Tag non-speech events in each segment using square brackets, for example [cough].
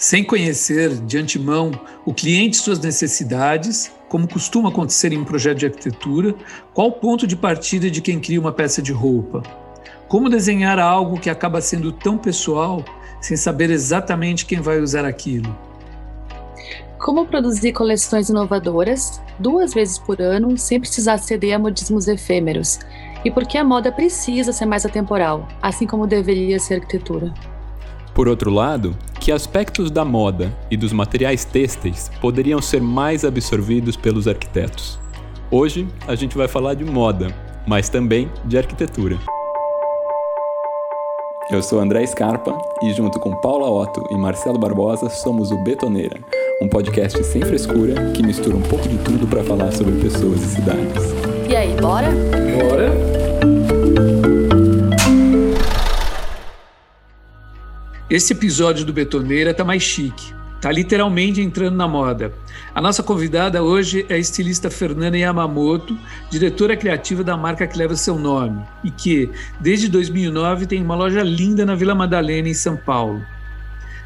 sem conhecer de antemão o cliente e suas necessidades, como costuma acontecer em um projeto de arquitetura, qual o ponto de partida de quem cria uma peça de roupa? Como desenhar algo que acaba sendo tão pessoal sem saber exatamente quem vai usar aquilo? Como produzir coleções inovadoras duas vezes por ano sem precisar ceder a modismos efêmeros? E por que a moda precisa ser mais atemporal, assim como deveria ser a arquitetura? Por outro lado, que aspectos da moda e dos materiais têxteis poderiam ser mais absorvidos pelos arquitetos? Hoje a gente vai falar de moda, mas também de arquitetura. Eu sou André Scarpa e, junto com Paula Otto e Marcelo Barbosa, somos o Betoneira, um podcast sem frescura que mistura um pouco de tudo para falar sobre pessoas e cidades. E aí, bora? Bora! Esse episódio do Betoneira tá mais chique. Tá literalmente entrando na moda. A nossa convidada hoje é a estilista Fernanda Yamamoto, diretora criativa da marca que leva seu nome e que, desde 2009, tem uma loja linda na Vila Madalena, em São Paulo.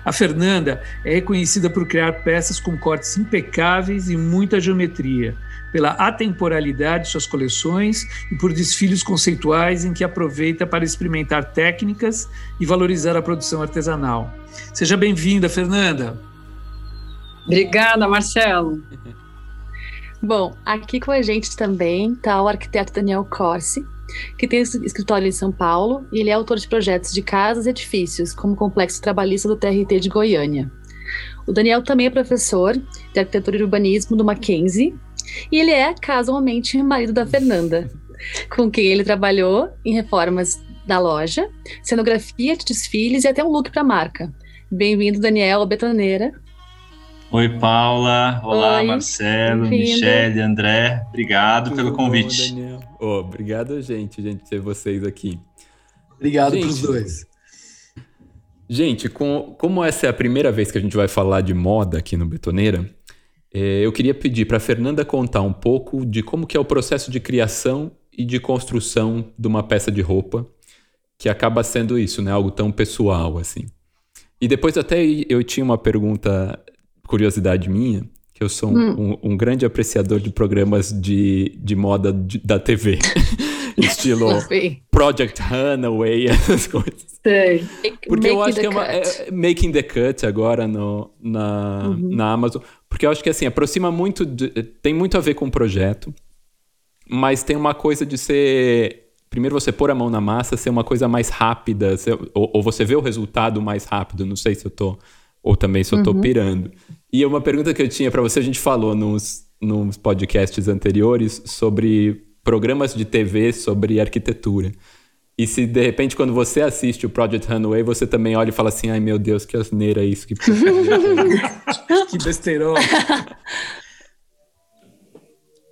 A Fernanda é reconhecida por criar peças com cortes impecáveis e muita geometria, pela atemporalidade de suas coleções e por desfiles conceituais em que aproveita para experimentar técnicas e valorizar a produção artesanal. Seja bem-vinda, Fernanda. Obrigada, Marcelo. [laughs] Bom, aqui com a gente também está o arquiteto Daniel Corsi, que tem escritório em São Paulo e ele é autor de projetos de casas e edifícios, como o Complexo Trabalhista do TRT de Goiânia. O Daniel também é professor de arquitetura e urbanismo do Mackenzie e ele é casualmente marido da Fernanda, com quem ele trabalhou em reformas da loja, cenografia de desfiles e até um look para a marca. Bem-vindo, Daniel, betoneira. Oi, Paula. Olá, Oi, Marcelo, Michele, André. Obrigado Tudo pelo convite. Oh, obrigado, gente, gente, ter vocês aqui. Obrigado para os dois. Gente, com, como essa é a primeira vez que a gente vai falar de moda aqui no Betoneira, eu queria pedir para Fernanda contar um pouco de como que é o processo de criação e de construção de uma peça de roupa, que acaba sendo isso, né? Algo tão pessoal assim. E depois até eu tinha uma pergunta curiosidade minha, que eu sou um, hum. um, um grande apreciador de programas de, de moda de, da TV. [laughs] Estilo Project Runaway, [laughs] essas coisas. Sei. Porque eu acho que é, uma, é, Making the Cut agora no, na, uhum. na Amazon. Porque eu acho que assim, aproxima muito. De, tem muito a ver com o projeto, mas tem uma coisa de ser. Primeiro você pôr a mão na massa, ser uma coisa mais rápida, ser, ou, ou, você vê o resultado mais rápido. Não sei se eu tô ou também se eu tô uhum. pirando. E uma pergunta que eu tinha para você, a gente falou nos, nos podcasts anteriores sobre programas de TV sobre arquitetura. E se de repente, quando você assiste o Project Runway, você também olha e fala assim: ai meu Deus, que asneira isso, que, [laughs] que besteirão.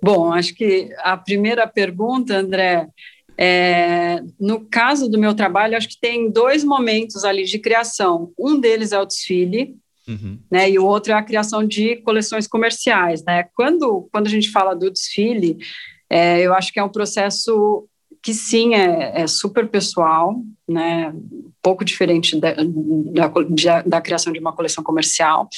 Bom, acho que a primeira pergunta, André, é, no caso do meu trabalho, acho que tem dois momentos ali de criação. Um deles é o desfile, uhum. né, e o outro é a criação de coleções comerciais. Né? Quando, quando a gente fala do desfile, é, eu acho que é um processo que sim é, é super pessoal, né, um pouco diferente da, da, da, criação de uma coleção comercial,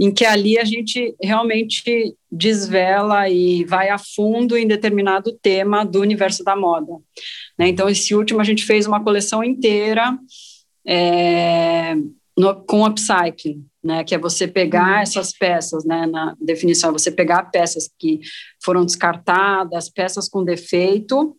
em que ali a gente realmente desvela e vai a fundo em determinado tema do universo da moda. Né? Então, esse último a gente fez uma coleção inteira é, no, com upcycling, né, que é você pegar uhum. essas peças, né, na definição, é você pegar peças que foram descartadas, peças com defeito,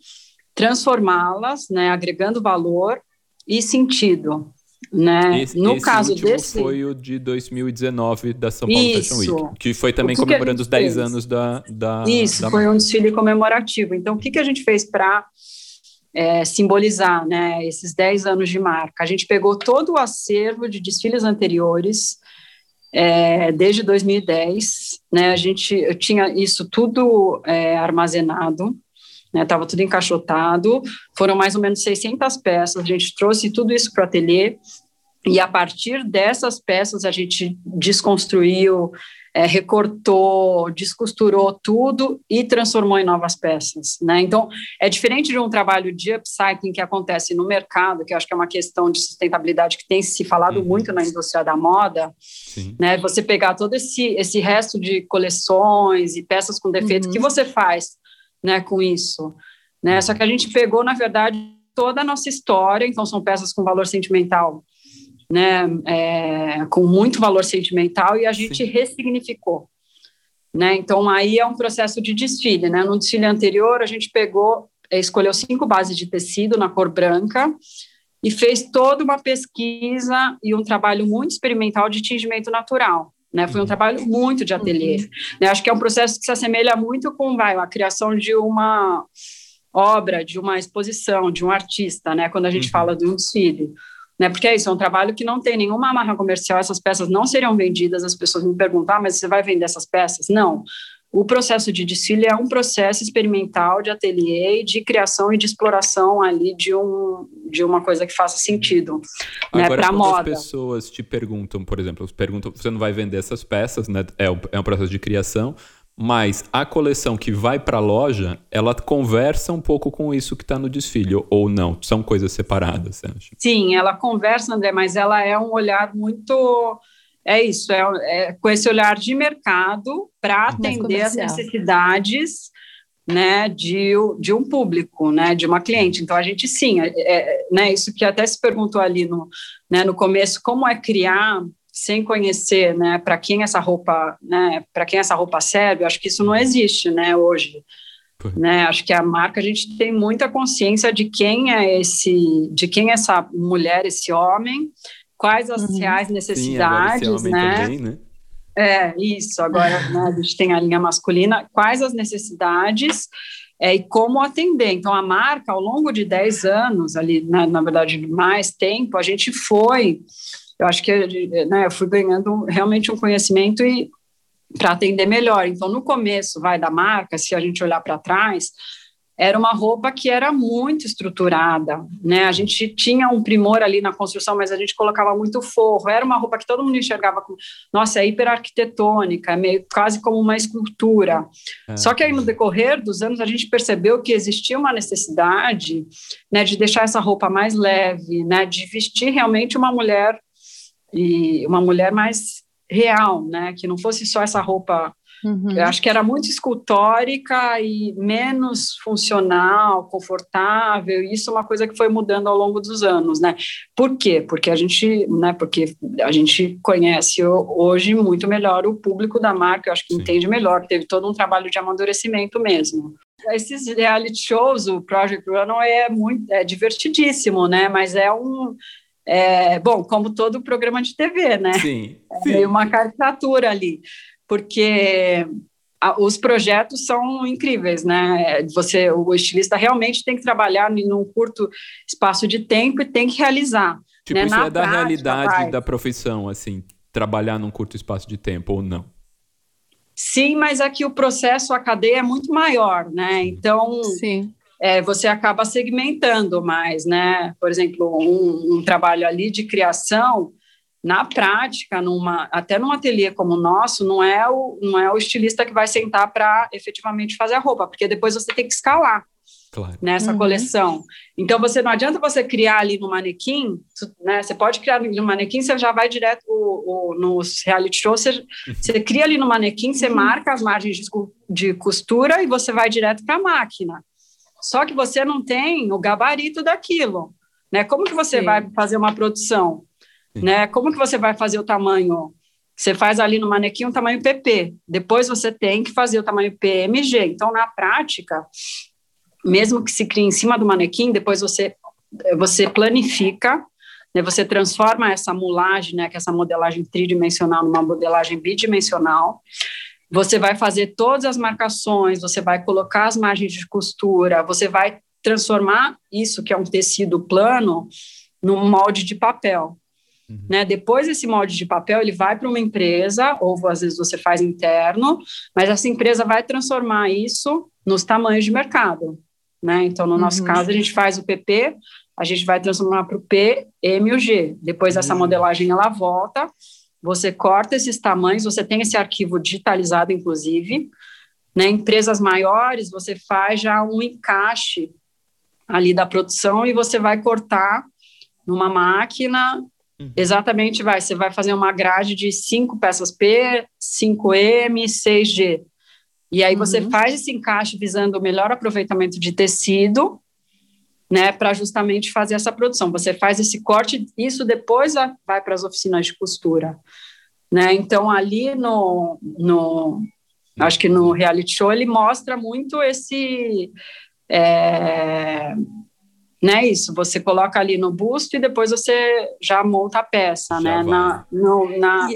transformá-las, né, agregando valor e sentido. Né? Esse, no esse caso desse foi o de 2019 da São Paulo Isso. Fashion Week, que foi também que comemorando que os 10 fez? anos da, da Isso, da... foi um desfile comemorativo. Então, o que, que a gente fez para é, simbolizar né, esses 10 anos de marca? A gente pegou todo o acervo de desfiles anteriores, é, desde 2010, né, a gente, eu tinha isso tudo é, armazenado, estava né, tudo encaixotado, foram mais ou menos 600 peças, a gente trouxe tudo isso para o ateliê, E a partir dessas peças a gente desconstruiu, é, recortou, descosturou tudo e transformou em novas peças, né? Então é diferente de um trabalho de upcycling que acontece no mercado, que eu acho que é uma questão de sustentabilidade que tem se falado uhum. muito na indústria da moda, Sim. né? Você pegar todo esse esse resto de coleções e peças com defeito, uhum. que você faz, né? Com isso, né? Só que a gente pegou na verdade toda a nossa história, então são peças com valor sentimental né, é, com muito valor sentimental e a gente Sim. ressignificou. Né? Então, aí é um processo de desfile. Né? No desfile anterior, a gente pegou, é, escolheu cinco bases de tecido na cor branca e fez toda uma pesquisa e um trabalho muito experimental de tingimento natural. Né? Foi um uhum. trabalho muito de ateliê. Uhum. Né? Acho que é um processo que se assemelha muito com vai, a criação de uma obra, de uma exposição, de um artista, né? quando a gente uhum. fala de um desfile né? Porque é isso, é um trabalho que não tem nenhuma marca comercial, essas peças não seriam vendidas, as pessoas me perguntam, ah, mas você vai vender essas peças? Não. O processo de desfile é um processo experimental de ateliê, de criação e de exploração ali de, um, de uma coisa que faça sentido né, para a moda. as pessoas te perguntam, por exemplo, perguntam, você não vai vender essas peças, né? É, é um processo de criação, mas a coleção que vai para a loja, ela conversa um pouco com isso que está no desfile, ou não? São coisas separadas, você acha? Sim, ela conversa, André, mas ela é um olhar muito. É isso, é, é com esse olhar de mercado para atender as necessidades né, de, de um público, né, de uma cliente. Então, a gente, sim, é, é, né, isso que até se perguntou ali no, né, no começo, como é criar sem conhecer, né, para quem essa roupa, né, para quem essa roupa serve, acho que isso não existe, né, hoje. Né, acho que a marca a gente tem muita consciência de quem é esse, de quem é essa mulher, esse homem, quais as uhum. reais necessidades, Sim, né? Também, né? É, isso, agora né, a gente tem a linha masculina, quais as necessidades é, e como atender. Então, a marca, ao longo de 10 anos, ali, na, na verdade, mais tempo, a gente foi eu acho que né, eu fui ganhando realmente um conhecimento e para atender melhor. Então, no começo, vai da marca, se a gente olhar para trás, era uma roupa que era muito estruturada, né? A gente tinha um primor ali na construção, mas a gente colocava muito forro. Era uma roupa que todo mundo enxergava como, nossa, é hiperarquitetônica, é meio quase como uma escultura. É. Só que aí no decorrer dos anos a gente percebeu que existia uma necessidade, né, de deixar essa roupa mais leve, né, de vestir realmente uma mulher e uma mulher mais real, né? Que não fosse só essa roupa. Uhum. Eu acho que era muito escultórica e menos funcional, confortável. E isso é uma coisa que foi mudando ao longo dos anos, né? Por quê? Porque a gente, né? Porque a gente conhece hoje muito melhor o público da marca. Eu acho que Sim. entende melhor. Teve todo um trabalho de amadurecimento mesmo esses reality shows, o Project Runway é muito é divertidíssimo, né? Mas é um é, bom, como todo programa de TV, né? Sim. É uma caricatura ali, porque a, os projetos são incríveis, né? Você, o estilista realmente tem que trabalhar num curto espaço de tempo e tem que realizar. Tipo, né? isso Na é da prática, realidade vai. da profissão, assim, trabalhar num curto espaço de tempo ou não? Sim, mas aqui o processo, a cadeia é muito maior, né? Então, Sim é, você acaba segmentando mais, né? Por exemplo, um, um, trabalho ali de criação, na prática, numa, até num ateliê como o nosso, não é o, não é o estilista que vai sentar para efetivamente fazer a roupa, porque depois você tem que escalar. Claro. nessa uhum. coleção. Então, você não adianta você criar ali no manequim, né? Você pode criar no manequim, você já vai direto o, o, nos reality shows, você, uhum. você, cria ali no manequim, você uhum. marca as margens de, de costura e você vai direto para a máquina. Só que você não tem o gabarito daquilo, né? Como que você Sim. vai fazer uma produção, Né? Como que você vai fazer o tamanho? Você faz ali no manequim um tamanho PP, depois você tem que fazer o tamanho PMG. Então, na prática, mesmo que se crie em cima do manequim, depois você você planifica, né? Você transforma essa mulagem, né? Que é essa modelagem tridimensional numa modelagem bidimensional você vai fazer todas as marcações, você vai colocar as margens de costura, você vai transformar isso, que é um tecido plano, num molde de papel. Uhum. Né? Depois esse molde de papel ele vai para uma empresa, ou às vezes você faz interno, mas essa empresa vai transformar isso nos tamanhos de mercado. Né? Então, no nosso uhum. caso, a gente faz o PP a gente vai transformar para o P, M e o G. Depois dessa uhum. modelagem ela volta, você corta esses tamanhos, você tem esse arquivo digitalizado, inclusive. Né? Empresas maiores, você faz já um encaixe ali da produção e você vai cortar numa máquina. Uhum. Exatamente, vai. Você vai fazer uma grade de cinco peças P, 5M, 6G. E aí você uhum. faz esse encaixe visando o melhor aproveitamento de tecido, né, para justamente fazer essa produção. Você faz esse corte, isso depois vai para as oficinas de costura, né? Então ali no, no acho que no reality show ele mostra muito esse é, né, isso, você coloca ali no busto e depois você já monta a peça, já né, na, no, na,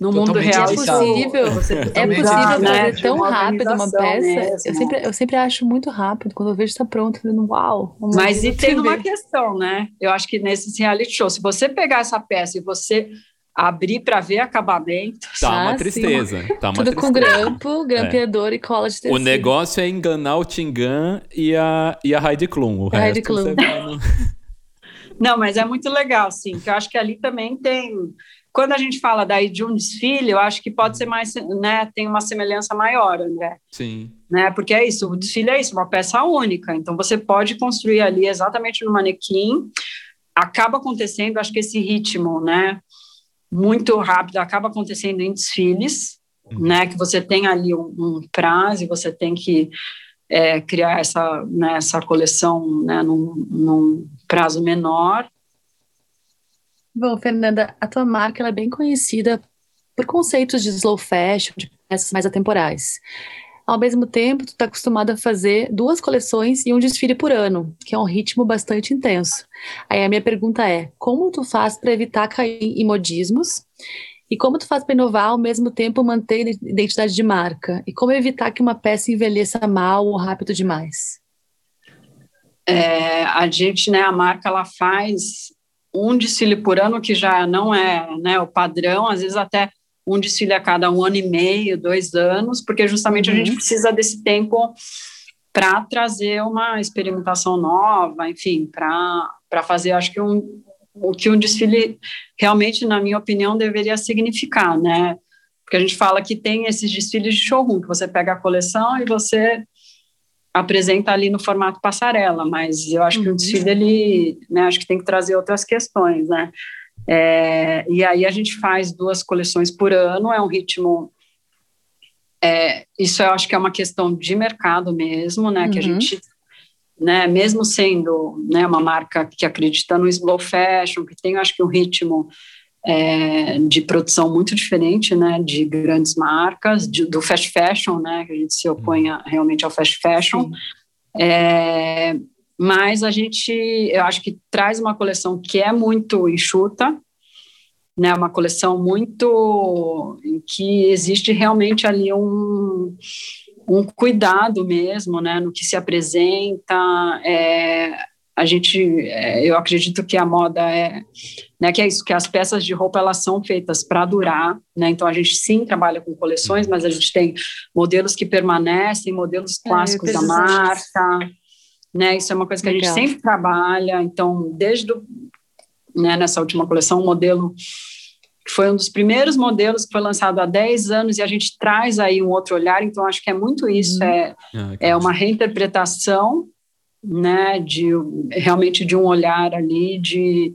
no mundo real. É possível, é possível fazer né, tão rápido uma peça. Eu sempre, eu sempre acho muito rápido, quando eu vejo está pronto, eu falo, uau. Mas e tem uma questão, né, eu acho que nesses reality shows, se você pegar essa peça e você abrir para ver acabamento. Tá uma ah, tristeza. Tá uma Tudo tristeza. com grampo, grampeador é. e cola de tecido. O negócio é enganar o Tingan e a, e a Heidi Klum. O a Heidi Klum. No... [laughs] Não, mas é muito legal, sim, que eu acho que ali também tem... Quando a gente fala daí de um desfile, eu acho que pode ser mais, né, tem uma semelhança maior, André. Sim. Né, porque é isso, o desfile é isso, uma peça única, então você pode construir ali exatamente no manequim, acaba acontecendo, acho que esse ritmo, né, muito rápido, acaba acontecendo em desfiles, uhum. né, que você tem ali um, um prazo e você tem que é, criar essa, né, essa coleção né, num, num, prazo menor. Bom, Fernanda, a tua marca é bem conhecida por conceitos de slow fashion, de peças mais atemporais. Ao mesmo tempo, tu está acostumado a fazer duas coleções e um desfile por ano, que é um ritmo bastante intenso. Aí a minha pergunta é: como tu faz para evitar cair em modismos? E como tu faz para inovar ao mesmo tempo manter identidade de marca? E como evitar que uma peça envelheça mal ou rápido demais? É, a gente, né, a marca, ela faz um desfile por ano que já não é né, o padrão, às vezes até um desfile a cada um ano e meio, dois anos, porque justamente uhum. a gente uhum. precisa desse tempo para trazer uma experimentação nova, enfim, para fazer, acho que um, o que um desfile realmente, na minha opinião, deveria significar, né? Porque a gente fala que tem esses desfiles de showroom, que você pega a coleção e você apresenta ali no formato passarela, mas eu acho uhum. que o uhum. desfile, ele, né, acho que tem que trazer outras questões, né? É, e aí a gente faz duas coleções por ano, é um ritmo. É, isso eu acho que é uma questão de mercado mesmo, né? Uhum. Que a uhum. gente, né, mesmo sendo né, uma marca que acredita no slow fashion, que tem, acho que, um ritmo é, de produção muito diferente, né? De grandes marcas, de, do fast fashion, né? Que a gente se opõe realmente ao fast fashion. É, mas a gente, eu acho que traz uma coleção que é muito enxuta, né, uma coleção muito em que existe realmente ali um, um cuidado mesmo, né, no que se apresenta, é, a gente, é, eu acredito que a moda é, né, que é isso, que as peças de roupa elas são feitas para durar, né, então a gente sim trabalha com coleções, mas a gente tem modelos que permanecem, modelos é, clássicos é, da marca, né? Isso é uma coisa que Legal. a gente sempre trabalha. Então, desde do, né, nessa última coleção, um modelo que foi um dos primeiros modelos que foi lançado há 10 anos e a gente traz aí um outro olhar. Então, acho que é muito isso, uhum. é, ah, é uma reinterpretação, né, de realmente de um olhar ali de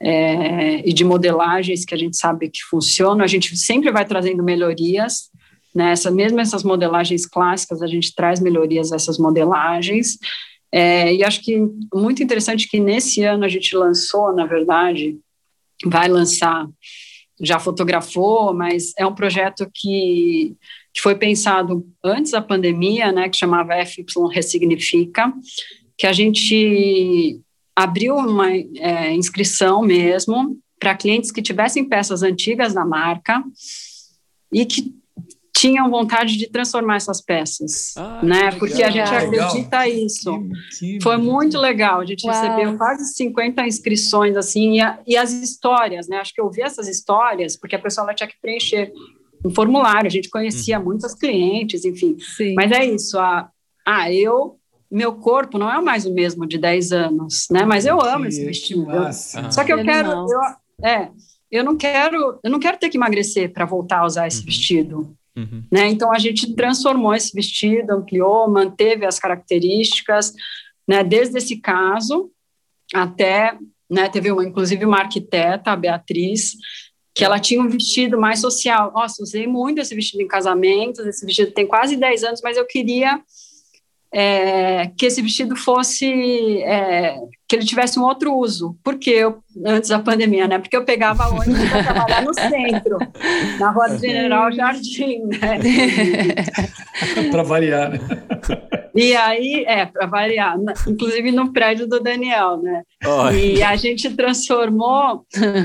é, e de modelagens que a gente sabe que funcionam. A gente sempre vai trazendo melhorias, né? Essa, mesmo essas modelagens clássicas, a gente traz melhorias a essas modelagens. É, e acho que muito interessante que nesse ano a gente lançou, na verdade, vai lançar, já fotografou, mas é um projeto que, que foi pensado antes da pandemia, né, que chamava FY Ressignifica, que a gente abriu uma é, inscrição mesmo para clientes que tivessem peças antigas da marca e que tinham vontade de transformar essas peças, ah, né? Porque a gente acredita legal. isso. Que, que Foi muito legal. A gente Uau. recebeu quase 50 inscrições assim e, a, e, as histórias, né? Acho que eu vi essas histórias porque a pessoa tinha que preencher um formulário. A gente conhecia hum. muitas clientes, enfim. Sim. Mas é isso. A, ah, eu meu corpo não é mais o mesmo de 10 anos, né? Mas eu amo esse vestido. Só que eu quero, eu, é, eu não quero, eu não quero ter que emagrecer para voltar a usar esse uhum. vestido. Uhum. Né? Então a gente transformou esse vestido, ampliou, manteve as características, né? Desde esse caso até, né? Teve uma, inclusive uma arquiteta, a Beatriz, que ela tinha um vestido mais social. Nossa, usei muito esse vestido em casamentos, esse vestido tem quase 10 anos, mas eu queria é, que esse vestido fosse é, que ele tivesse um outro uso. Porque eu, antes da pandemia, né? Porque eu pegava [laughs] ônibus para trabalhar no centro, na Rua do General Jardim, né? [laughs] para variar, né? E aí, é, para variar, inclusive no prédio do Daniel, né? Oh. E a gente transformou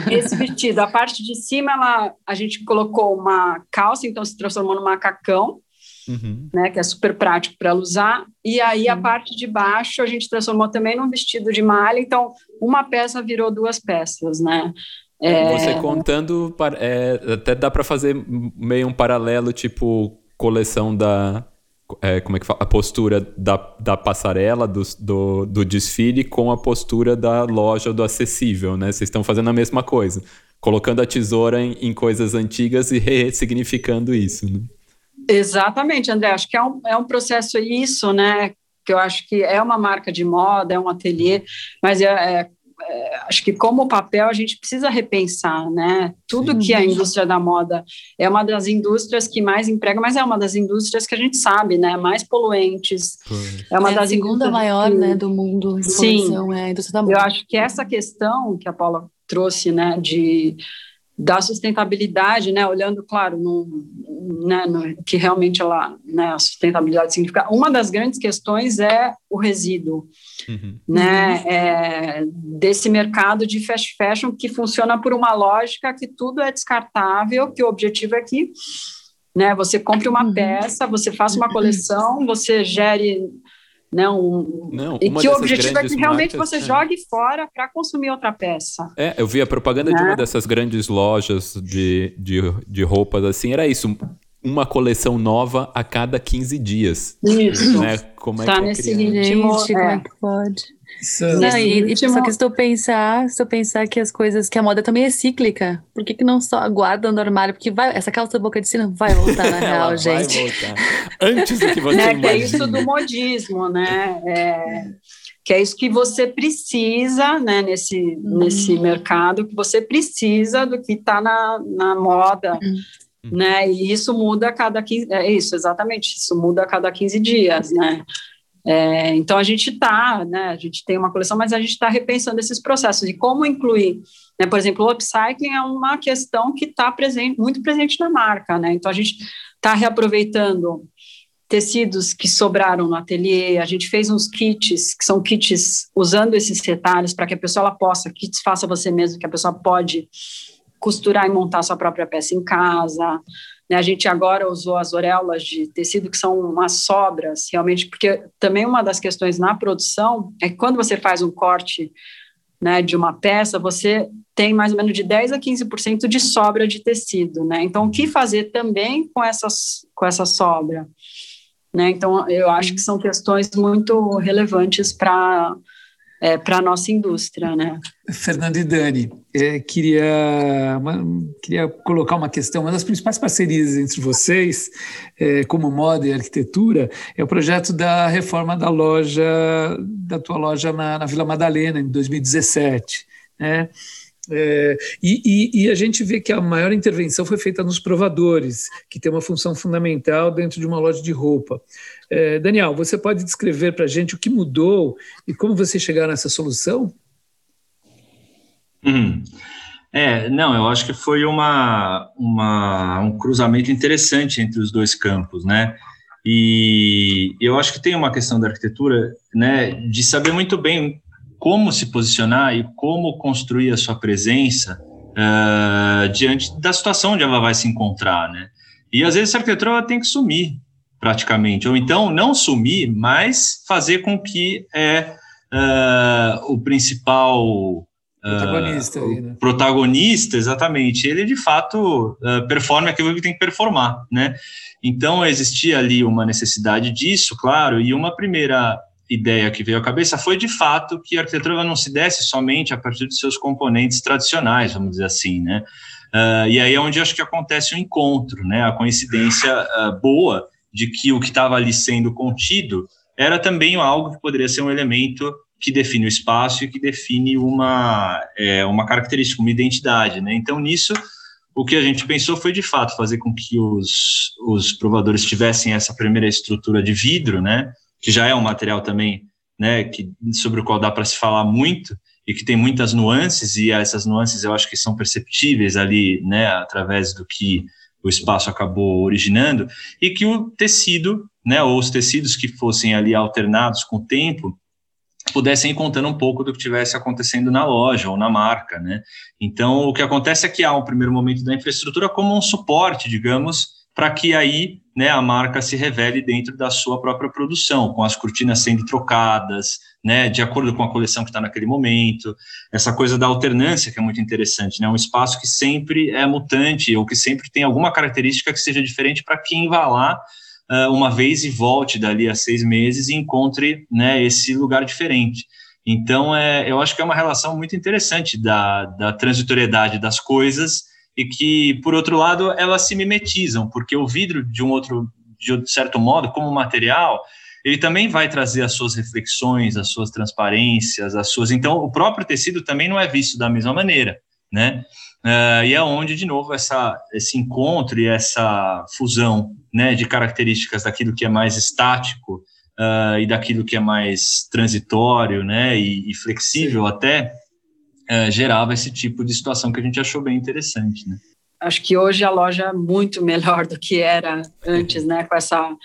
esse vestido. A parte de cima, ela, a gente colocou uma calça, então se transformou num macacão uhum. né, que é super prático para ela usar. E aí a parte de baixo a gente transformou também num vestido de malha, então uma peça virou duas peças, né? É... Você contando, é, até dá para fazer meio um paralelo, tipo coleção da é, como é que fala? A postura da, da passarela, do, do, do, desfile, com a postura da loja do acessível, né? Vocês estão fazendo a mesma coisa. Colocando a tesoura em, em coisas antigas e ressignificando isso, né? Exatamente, André. Acho que é um, é um processo isso, né? Que eu acho que é uma marca de moda, é um ateliê, mas é, é, é acho que como papel a gente precisa repensar, né? Tudo Sim. que a indústria da moda é uma das indústrias que mais emprega, mas é uma das indústrias que a gente sabe, né? Mais poluentes. É uma é das a segunda maior, que... né, do mundo. Sim. É a indústria da moda. Eu acho que essa questão que a Paula trouxe, né, de da sustentabilidade, né, olhando, claro, no, né, no, que realmente ela, né, a sustentabilidade significa. Uma das grandes questões é o resíduo, uhum. né, é, desse mercado de fast fashion que funciona por uma lógica que tudo é descartável, que o objetivo é que, né, você compre uma uhum. peça, você faça uma coleção, você gere né, um, não, e que o objetivo é que realmente marcas, você é. jogue fora para consumir outra peça. É, eu vi a propaganda né? de uma dessas grandes lojas de, de, de roupas assim, era isso, uma coleção nova a cada 15 dias. Isso. Né? Como é tá que é nesse ritmo, Gente, como é que pode? Isso, não, e, último... só que se tu pensar, se eu pensar que as coisas, que a moda também é cíclica, por que, que não só aguarda no armário? Porque vai, essa calça boca de sino vai voltar na [laughs] real, gente. Vai voltar. Antes do que você né, Que é isso do modismo, né? É, que é isso que você precisa, né, nesse, hum. nesse mercado, que você precisa do que está na, na moda, hum. né? E isso muda a cada 15, é isso, exatamente, isso muda a cada 15 dias, né? É, então a gente está, né, a gente tem uma coleção, mas a gente está repensando esses processos. E como incluir, né, por exemplo, o upcycling é uma questão que está presente, muito presente na marca, né, então a gente está reaproveitando tecidos que sobraram no ateliê, a gente fez uns kits, que são kits usando esses retalhos para que a pessoa ela possa, kits faça você mesmo, que a pessoa pode costurar e montar sua própria peça em casa, a gente agora usou as auréolas de tecido, que são umas sobras, realmente, porque também uma das questões na produção é que quando você faz um corte né, de uma peça, você tem mais ou menos de 10 a 15% de sobra de tecido, né? Então, o que fazer também com, essas, com essa sobra? Né? Então, eu acho que são questões muito relevantes para é, para a nossa indústria. Né? Fernando e Dani, é, queria, uma, queria colocar uma questão. Uma das principais parcerias entre vocês, é, como moda e arquitetura, é o projeto da reforma da loja, da tua loja na, na Vila Madalena, em 2017. Né? É, e, e, e, a gente vê que a maior intervenção foi feita nos provadores, que tem uma função fundamental dentro de uma loja de roupa. É, Daniel, você pode descrever para a gente o que mudou e como você chegaram nessa solução? Hum. É, não, eu acho que foi uma, uma, um cruzamento interessante entre os dois campos, né? E eu acho que tem uma questão da arquitetura, né, de saber muito bem como se posicionar e como construir a sua presença uh, diante da situação onde ela vai se encontrar, né? E às vezes a arquitetura tem que sumir, praticamente, ou então não sumir, mas fazer com que é uh, o principal protagonista, uh, aí, né? protagonista, exatamente, ele de fato uh, performe aquilo que tem que performar, né? Então existia ali uma necessidade disso, claro, e uma primeira ideia que veio à cabeça foi de fato que a arquitetura não se desse somente a partir de seus componentes tradicionais, vamos dizer assim, né? Uh, e aí é onde acho que acontece o um encontro, né? A coincidência uh, boa de que o que estava ali sendo contido era também algo que poderia ser um elemento que define o espaço e que define uma, é, uma característica, uma identidade, né? Então, nisso, o que a gente pensou foi, de fato, fazer com que os, os provadores tivessem essa primeira estrutura de vidro, né? Que já é um material também, né? Que, sobre o qual dá para se falar muito, e que tem muitas nuances, e essas nuances eu acho que são perceptíveis ali, né, através do que o espaço acabou originando, e que o tecido, né, ou os tecidos que fossem ali alternados com o tempo, pudessem ir contando um pouco do que tivesse acontecendo na loja ou na marca, né? Então, o que acontece é que há um primeiro momento da infraestrutura como um suporte, digamos, para que aí né, a marca se revele dentro da sua própria produção, com as cortinas sendo trocadas, né, de acordo com a coleção que está naquele momento, essa coisa da alternância que é muito interessante, né, um espaço que sempre é mutante ou que sempre tem alguma característica que seja diferente para quem vá lá uh, uma vez e volte dali a seis meses e encontre né, esse lugar diferente. Então, é, eu acho que é uma relação muito interessante da, da transitoriedade das coisas e que, por outro lado, elas se mimetizam, porque o vidro, de um outro, de certo modo, como material, ele também vai trazer as suas reflexões, as suas transparências, as suas. Então, o próprio tecido também não é visto da mesma maneira, né? Uh, e é onde, de novo, essa, esse encontro e essa fusão né, de características daquilo que é mais estático uh, e daquilo que é mais transitório né, e, e flexível Sim. até, uh, gerava esse tipo de situação que a gente achou bem interessante. Né? Acho que hoje a loja é muito melhor do que era antes, né, com essa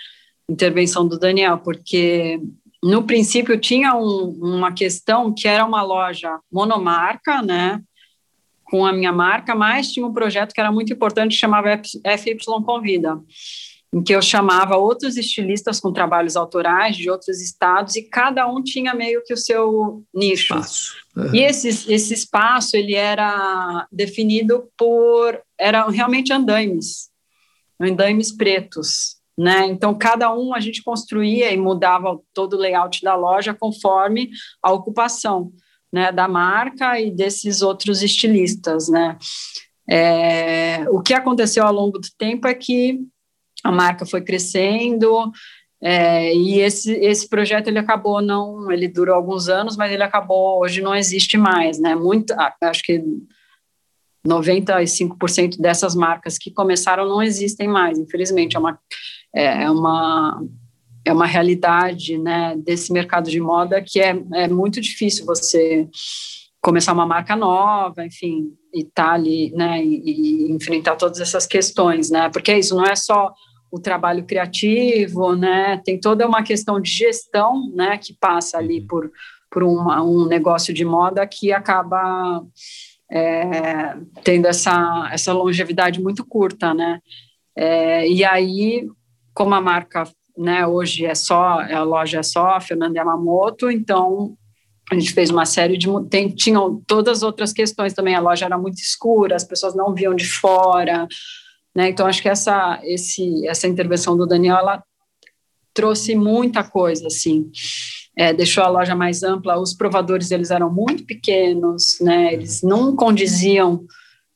intervenção do Daniel, porque no princípio tinha um, uma questão que era uma loja monomarca, né, com a minha marca, mas tinha um projeto que era muito importante, chamava FY Convida, em que eu chamava outros estilistas com trabalhos autorais de outros estados e cada um tinha meio que o seu nicho. Uhum. E esse, esse espaço ele era definido por eram realmente andaimes, andaimes pretos, né? Então cada um a gente construía e mudava todo o layout da loja conforme a ocupação, né, da marca e desses outros estilistas, né? É, o que aconteceu ao longo do tempo é que a marca foi crescendo é, e esse, esse projeto ele acabou não, ele durou alguns anos, mas ele acabou hoje não existe mais, né? Muito, acho que 95% dessas marcas que começaram não existem mais, infelizmente é uma é, é uma é uma realidade, né, desse mercado de moda que é, é muito difícil você começar uma marca nova, enfim, e tá ali, né, e, e enfrentar todas essas questões, né, porque isso não é só o trabalho criativo, né? Tem toda uma questão de gestão, né? Que passa ali uhum. por, por uma, um negócio de moda que acaba é, tendo essa, essa longevidade muito curta, né? É, e aí, como a marca, né? Hoje é só a loja é só Fernanda Yamamoto, então a gente fez uma série de tem, tinham todas as outras questões também. A loja era muito escura, as pessoas não viam de fora. Né? Então, acho que essa, esse, essa intervenção do Daniel, ela trouxe muita coisa, assim, é, deixou a loja mais ampla, os provadores, eles eram muito pequenos, né, eles não condiziam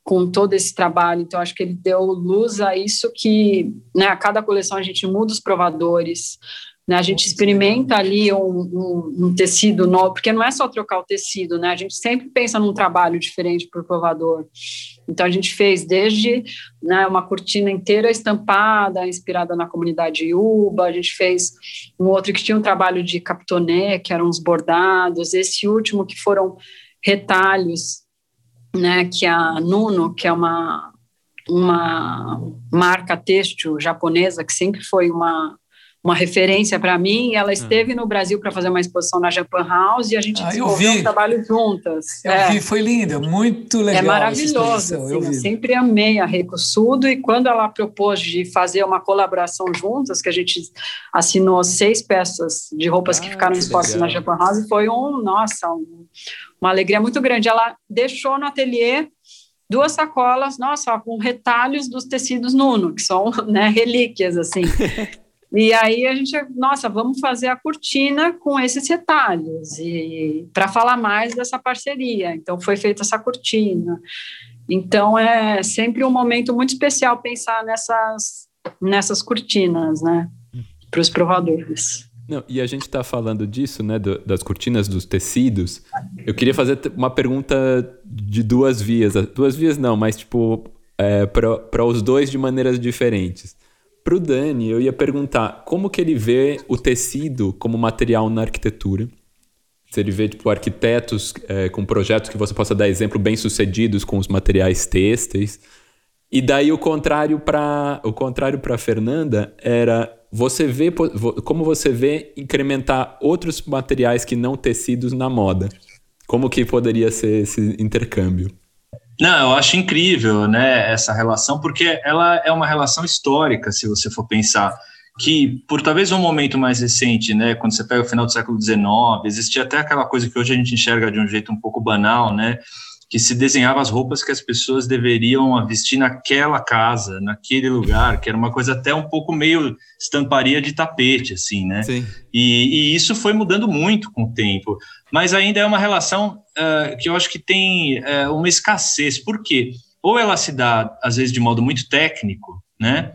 com todo esse trabalho, então acho que ele deu luz a isso que, né, a cada coleção a gente muda os provadores, né? A gente experimenta ali um, um, um, tecido novo, porque não é só trocar o tecido, né? A gente sempre pensa num trabalho diferente para o provador. Então, a gente fez desde né, uma cortina inteira estampada, inspirada na comunidade Yuba, a gente fez um outro que tinha um trabalho de capitoné, que eram os bordados, esse último que foram retalhos, né, que a Nuno, que é uma, uma marca têxtil japonesa, que sempre foi uma uma referência para mim. Ela ah. esteve no Brasil para fazer uma exposição na Japan House e a gente ah, desenvolveu um trabalho juntas. Eu é. vi, foi linda, muito legal. É maravilhoso. Assim, eu, eu, sempre amei a Recussudo e quando ela propôs de fazer uma colaboração juntas, que a gente assinou seis peças de roupas ah, que ficaram expostas na Japan House, foi um, nossa, um, uma alegria muito grande. Ela deixou no ateliê duas sacolas, nossa, com retalhos dos tecidos Nuno, que são [laughs] né, relíquias, assim. [laughs] E aí a gente, nossa, vamos fazer a cortina com esses retalhos e para falar mais dessa parceria. Então foi feita essa cortina. Então é sempre um momento muito especial pensar nessas nessas cortinas, né, para os provadores. Não, e a gente está falando disso, né, do, das cortinas, dos tecidos. Eu queria fazer uma pergunta de duas vias. Duas vias não, mas tipo, é, para os dois de maneiras diferentes. Para o Dani, eu ia perguntar como que ele vê o tecido como material na arquitetura. Se ele vê tipo, arquitetos é, com projetos que você possa dar exemplo bem sucedidos com os materiais têxteis. E daí o contrário para o contrário para Fernanda era você vê como você vê incrementar outros materiais que não tecidos na moda. Como que poderia ser esse intercâmbio? Não, eu acho incrível, né, essa relação, porque ela é uma relação histórica, se você for pensar que por talvez um momento mais recente, né, quando você pega o final do século XIX, existia até aquela coisa que hoje a gente enxerga de um jeito um pouco banal, né, que se desenhava as roupas que as pessoas deveriam vestir naquela casa, naquele lugar, que era uma coisa até um pouco meio estamparia de tapete, assim, né? Sim. E, e isso foi mudando muito com o tempo, mas ainda é uma relação uh, que eu acho que tem uh, uma escassez. Por quê? Ou ela se dá, às vezes, de modo muito técnico, né?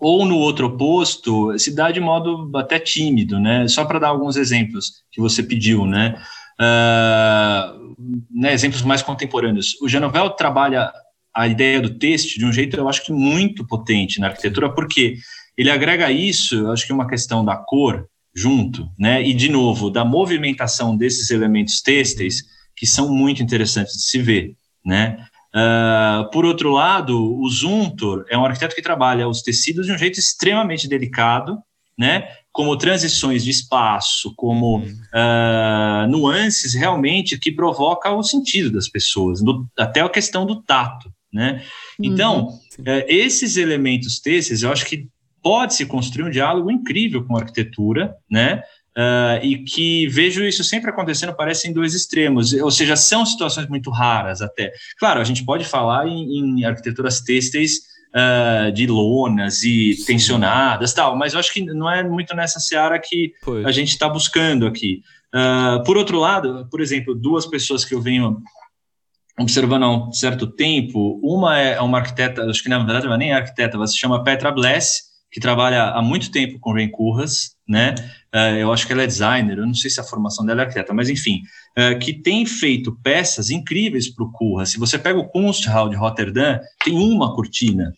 Ou no outro oposto, se dá de modo até tímido, né? Só para dar alguns exemplos que você pediu, né? Uh, né, exemplos mais contemporâneos. O Genovel trabalha a ideia do texto de um jeito, eu acho que muito potente na arquitetura, porque ele agrega isso, eu acho que uma questão da cor junto, né, e de novo, da movimentação desses elementos têxteis, que são muito interessantes de se ver, né. Uh, por outro lado, o Zuntor é um arquiteto que trabalha os tecidos de um jeito extremamente delicado, né? Como transições de espaço, como uh, nuances realmente que provoca o sentido das pessoas, do, até a questão do tato, né? Então, uh, esses elementos têxteis, eu acho que pode-se construir um diálogo incrível com a arquitetura, né? Uh, e que vejo isso sempre acontecendo, parece em dois extremos, ou seja, são situações muito raras até. Claro, a gente pode falar em, em arquiteturas têxteis uh, de lonas e Sim. tensionadas tal, mas eu acho que não é muito nessa seara que pois. a gente está buscando aqui. Uh, por outro lado, por exemplo, duas pessoas que eu venho observando há um certo tempo, uma é uma arquiteta, acho que na verdade ela nem é arquiteta, ela se chama Petra Bless, que trabalha há muito tempo com Ren Curras, né? Uh, eu acho que ela é designer, eu não sei se a formação dela é arquiteta, mas enfim, uh, que tem feito peças incríveis para o Curras. Se você pega o Kunsthal de Rotterdam, tem uma cortina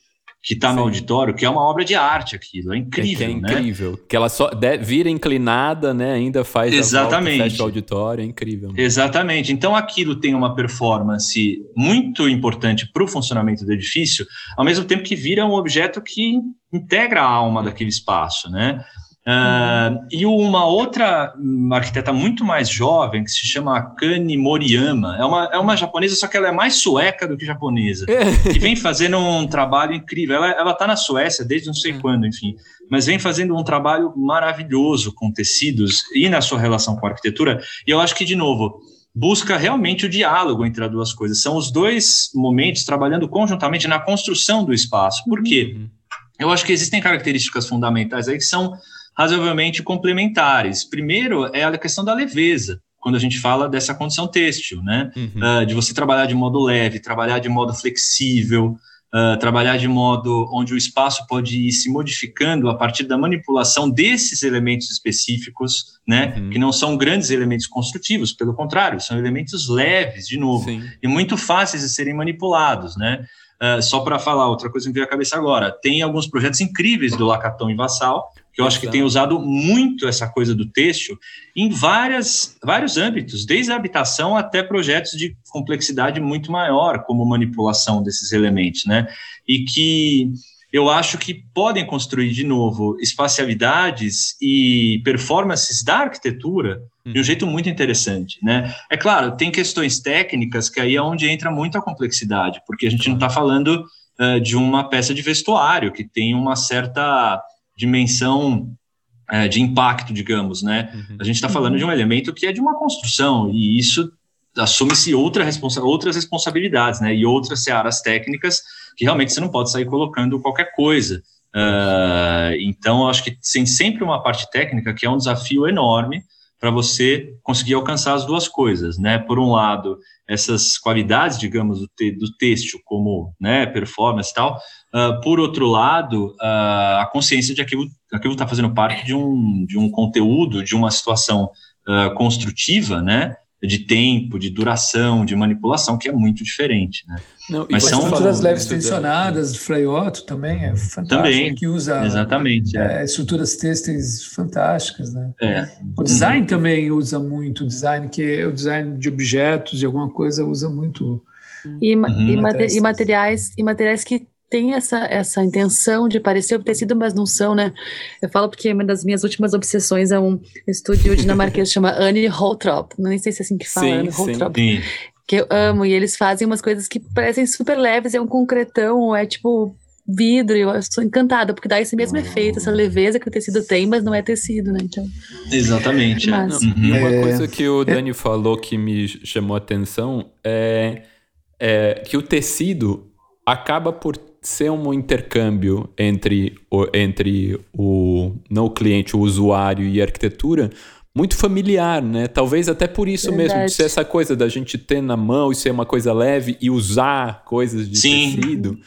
que está no auditório, que é uma obra de arte aquilo, é incrível, é, que é incrível, né? que ela só de, vira inclinada, né, ainda faz Exatamente. a volta, o auditório, é incrível. Exatamente, então aquilo tem uma performance muito importante para o funcionamento do edifício, ao mesmo tempo que vira um objeto que integra a alma daquele espaço, né? Uh, e uma outra arquiteta muito mais jovem, que se chama Kani Moriyama, é uma, é uma japonesa, só que ela é mais sueca do que japonesa, é. e vem fazendo um trabalho incrível. Ela está na Suécia desde não sei é. quando, enfim, mas vem fazendo um trabalho maravilhoso com tecidos e na sua relação com a arquitetura. E eu acho que, de novo, busca realmente o diálogo entre as duas coisas. São os dois momentos trabalhando conjuntamente na construção do espaço. Por quê? Uhum. Eu acho que existem características fundamentais aí que são razoavelmente complementares. Primeiro é a questão da leveza, quando a gente fala dessa condição têxtil, né? Uhum. Uh, de você trabalhar de modo leve, trabalhar de modo flexível, uh, trabalhar de modo onde o espaço pode ir se modificando a partir da manipulação desses elementos específicos, né? Uhum. Que não são grandes elementos construtivos, pelo contrário, são elementos leves, de novo, Sim. e muito fáceis de serem manipulados, né? Uh, só para falar, outra coisa que me veio à cabeça agora, tem alguns projetos incríveis do Lacaton e Vassal, que eu acho que tem usado muito essa coisa do têxtil em várias, vários âmbitos, desde a habitação até projetos de complexidade muito maior, como manipulação desses elementos, né? E que eu acho que podem construir de novo espacialidades e performances da arquitetura de um hum. jeito muito interessante, né? É claro, tem questões técnicas que aí é onde entra muito a complexidade, porque a gente não está falando uh, de uma peça de vestuário que tem uma certa dimensão é, de impacto, digamos, né? Uhum. A gente está falando de um elemento que é de uma construção e isso assume-se outra responsa outras responsabilidades, né? E outras searas técnicas que realmente você não pode sair colocando qualquer coisa Uh, então, acho que tem sempre uma parte técnica que é um desafio enorme para você conseguir alcançar as duas coisas, né? Por um lado, essas qualidades, digamos, do, te, do texto, como né, performance e tal. Uh, por outro lado, uh, a consciência de que aquilo está fazendo parte de um, de um conteúdo, de uma situação construtiva, né? De tempo, de duração, de manipulação, que é muito diferente, né? Não, Mas são estruturas leves tensionadas, de Frei Otto também é fantástico, também, que usa exatamente, é. É, estruturas têxteis fantásticas, né? É. O design uhum. também usa muito, o design que é o design de objetos, de alguma coisa usa muito e, uhum. e, e, materiais e materiais que tem essa, essa intenção de parecer tecido, mas não são, né? Eu falo porque uma das minhas últimas obsessões é um estúdio dinamarquês que chama Annie Holtrop. Não sei se é assim que fala, sim, Annie Holtrop. Sim. Que eu amo, e eles fazem umas coisas que parecem super leves, é um concretão, é tipo vidro, eu sou encantada, porque dá esse mesmo efeito, essa leveza que o tecido tem, mas não é tecido, né? Então, Exatamente. É. Mas, E uma é, coisa que o Dani falou que me chamou a atenção é, é que o tecido acaba por ser um intercâmbio entre o, entre o não o cliente, o usuário e a arquitetura muito familiar, né? Talvez até por isso Verdade. mesmo, de ser essa coisa da gente ter na mão e ser uma coisa leve e usar coisas de Sim. tecido,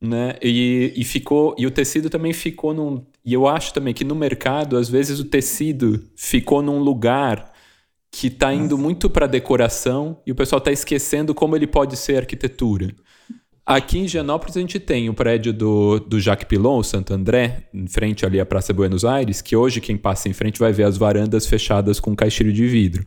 né? E, e ficou e o tecido também ficou num e eu acho também que no mercado às vezes o tecido ficou num lugar que está indo muito para decoração e o pessoal está esquecendo como ele pode ser arquitetura. Aqui em Gianópolis a gente tem o prédio do, do Jacques Pilon, Santo André, em frente ali à Praça Buenos Aires, que hoje quem passa em frente vai ver as varandas fechadas com caixilho de vidro.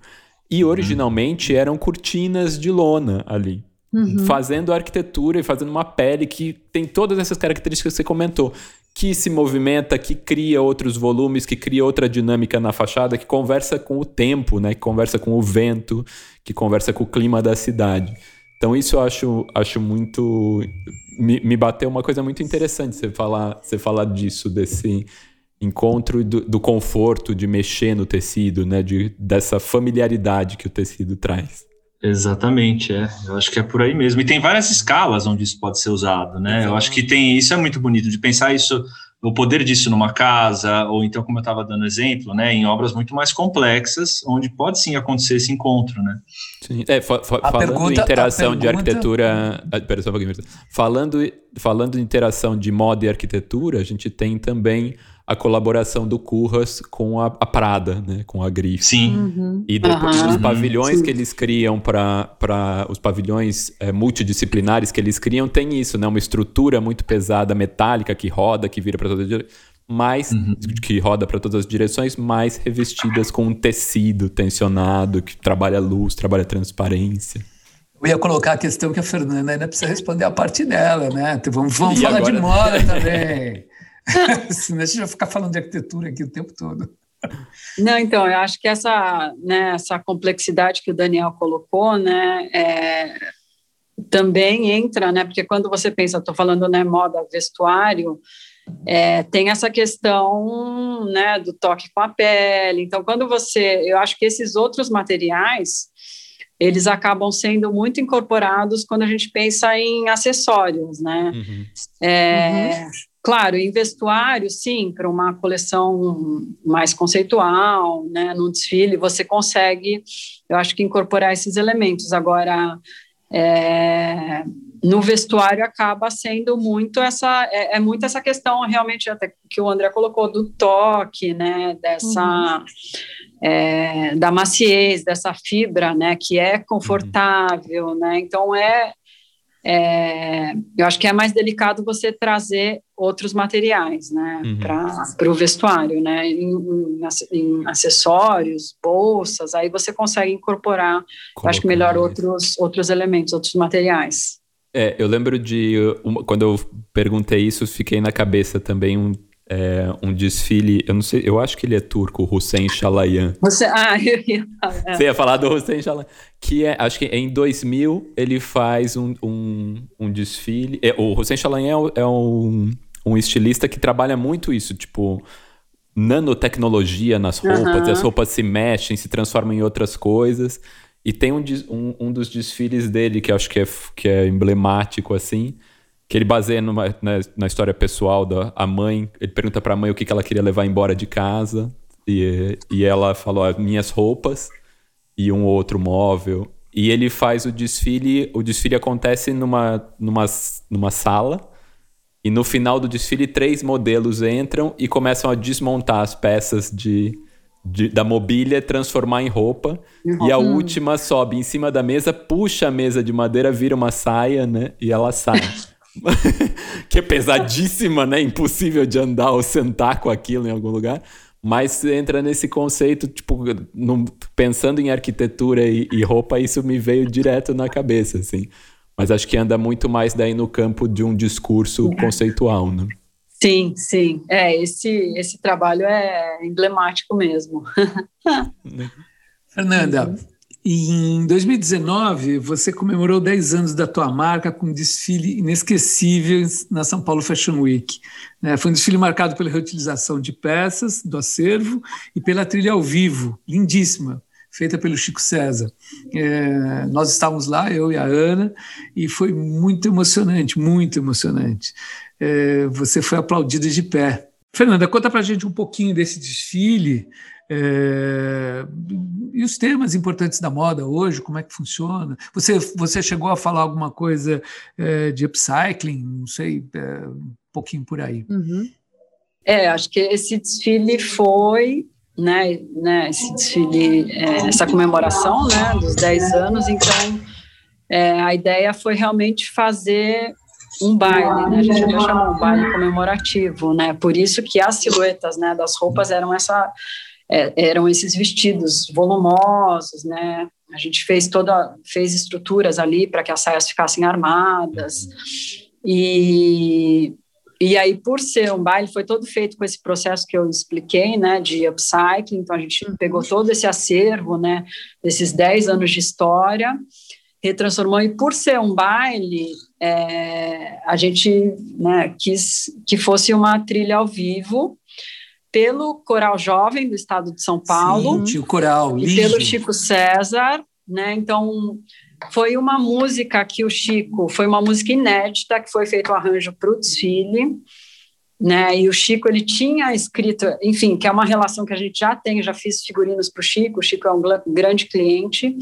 E uhum. originalmente eram cortinas de lona ali. Uhum. Fazendo arquitetura e fazendo uma pele que tem todas essas características que você comentou. Que se movimenta, que cria outros volumes, que cria outra dinâmica na fachada, que conversa com o tempo, né? que conversa com o vento, que conversa com o clima da cidade. Então isso eu acho, acho muito. Me, me bateu uma coisa muito interessante você falar, você falar disso, desse encontro do, do, conforto de mexer no tecido, né? De, dessa familiaridade que o tecido traz. Exatamente, é. Eu acho que é por aí mesmo. E tem várias escalas onde isso pode ser usado, né? Eu acho que tem. Isso é muito bonito de pensar isso o poder disso numa casa, ou então, como eu estava dando exemplo, né, em obras muito mais complexas, onde pode sim acontecer esse encontro, né? Sim. É, fa fa falando pergunta, em interação pergunta... de arquitetura, ah, pera só um pouquinho, falando falando em interação de moda e arquitetura, a gente tem também a colaboração do Curras com a, a Prada, né, com a Grife. Sim. Uhum. E depois uhum. os pavilhões Sim. que eles criam para os pavilhões é, multidisciplinares que eles criam tem isso, né, uma estrutura muito pesada metálica que roda, que vira para todas as mais uhum. que roda para todas as direções, mais revestidas com um tecido tensionado que trabalha luz, trabalha transparência. Eu ia colocar a questão que a Fernanda ainda precisa responder a parte dela, né? Então, vamos, vamos falar agora... de moda também. [laughs] Senão a gente vai ficar falando de arquitetura aqui o tempo todo. Não, então, eu acho que essa, né, essa complexidade que o Daniel colocou, né, é, também entra, né, porque quando você pensa, estou falando, né, moda, vestuário, é, tem essa questão, né, do toque com a pele, então, quando você, eu acho que esses outros materiais, eles acabam sendo muito incorporados quando a gente pensa em acessórios, né, uhum. É, uhum Claro, em vestuário, sim, para uma coleção mais conceitual, né, num desfile, você consegue, eu acho que incorporar esses elementos. Agora, é, no vestuário acaba sendo muito essa é, é, muito essa questão realmente até que o André colocou do toque, né, dessa uhum. é, da maciez, dessa fibra, né, que é confortável, uhum. né. Então é é, eu acho que é mais delicado você trazer outros materiais, né, uhum. para o vestuário, né, em, em, em, acessórios, bolsas, aí você consegue incorporar, acho que melhor outros, outros elementos, outros materiais. É, eu lembro de, uma, quando eu perguntei isso, fiquei na cabeça também um é, um desfile, eu não sei, eu acho que ele é turco, Hussein Chalayan. Você, [laughs] ah, eu ia falar. É. Você ia falar do Hussein Chalayan. Que é, acho que em 2000 ele faz um, um, um desfile. É, o Hussein Chalayan é, é, um, um estilista que trabalha muito isso, tipo, nanotecnologia nas roupas, uhum. as roupas se mexem, se transformam em outras coisas. E tem um, um, um dos desfiles dele que acho que é, que é emblemático, assim, que ele baseia numa, na, na, história pessoal da a mãe. Ele pergunta para a mãe o que, que ela queria levar embora de casa. E, e ela falou: minhas roupas e um outro móvel. E ele faz o desfile. O desfile acontece numa, numa, numa sala. E no final do desfile, três modelos entram e começam a desmontar as peças de, de da mobília, transformar em roupa. Uhum. E a última sobe em cima da mesa, puxa a mesa de madeira, vira uma saia, né? E ela sai. [laughs] que é pesadíssima, né? Impossível de andar ou sentar com aquilo em algum lugar. Mas entra nesse conceito, tipo, no, pensando em arquitetura e, e, roupa, isso me veio direto na cabeça, assim. Mas acho que anda muito mais daí no campo de um discurso é. conceitual, né? Sim, sim. É, esse, esse trabalho é emblemático mesmo. [laughs] Fernanda, em 2019, você comemorou 10 anos da tua marca com um desfile inesquecível na São Paulo Fashion Week. Né? Foi um desfile marcado pela reutilização de peças do acervo e pela trilha ao vivo, lindíssima, feita pelo Chico César. É, nós estávamos lá, eu e a Ana, e foi muito emocionante, muito emocionante. É, você foi aplaudida de pé. Fernanda, conta para a gente um pouquinho desse desfile, é, e os temas importantes da moda hoje, como é que funciona? Você, você chegou a falar alguma coisa é, de upcycling, não sei, é, um pouquinho por aí. Uhum. É, acho que esse desfile foi, né, né esse desfile, é, essa comemoração, né, dos 10 anos, então é, a ideia foi realmente fazer um baile, né? A gente até chamou um baile comemorativo, né? Por isso que as silhuetas, né, das roupas eram essa é, eram esses vestidos volumosos, né? A gente fez toda, fez estruturas ali para que as saias ficassem armadas. E, e aí, por ser um baile, foi todo feito com esse processo que eu expliquei, né, de upcycling. Então, a gente uhum. pegou todo esse acervo, né, desses 10 anos de história, retransformou. E por ser um baile, é, a gente né, quis que fosse uma trilha ao vivo pelo Coral Jovem do Estado de São Paulo. Sim, o coral, e pelo Chico César, né? Então foi uma música que o Chico, foi uma música inédita que foi feito o arranjo para o desfile, né? E o Chico ele tinha escrito, enfim, que é uma relação que a gente já tem, já fiz figurinos para o Chico, o Chico é um grande cliente.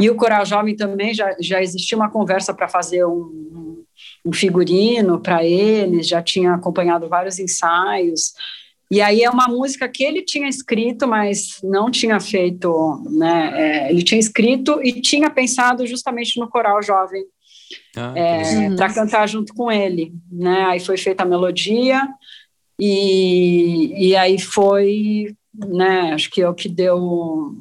E o Coral Jovem também já, já existia uma conversa para fazer um, um figurino para eles, já tinha acompanhado vários ensaios. E aí é uma música que ele tinha escrito, mas não tinha feito, né? É, ele tinha escrito e tinha pensado justamente no coral jovem ah, é, para cantar junto com ele, né? Aí foi feita a melodia e, e aí foi, né? Acho que é o que deu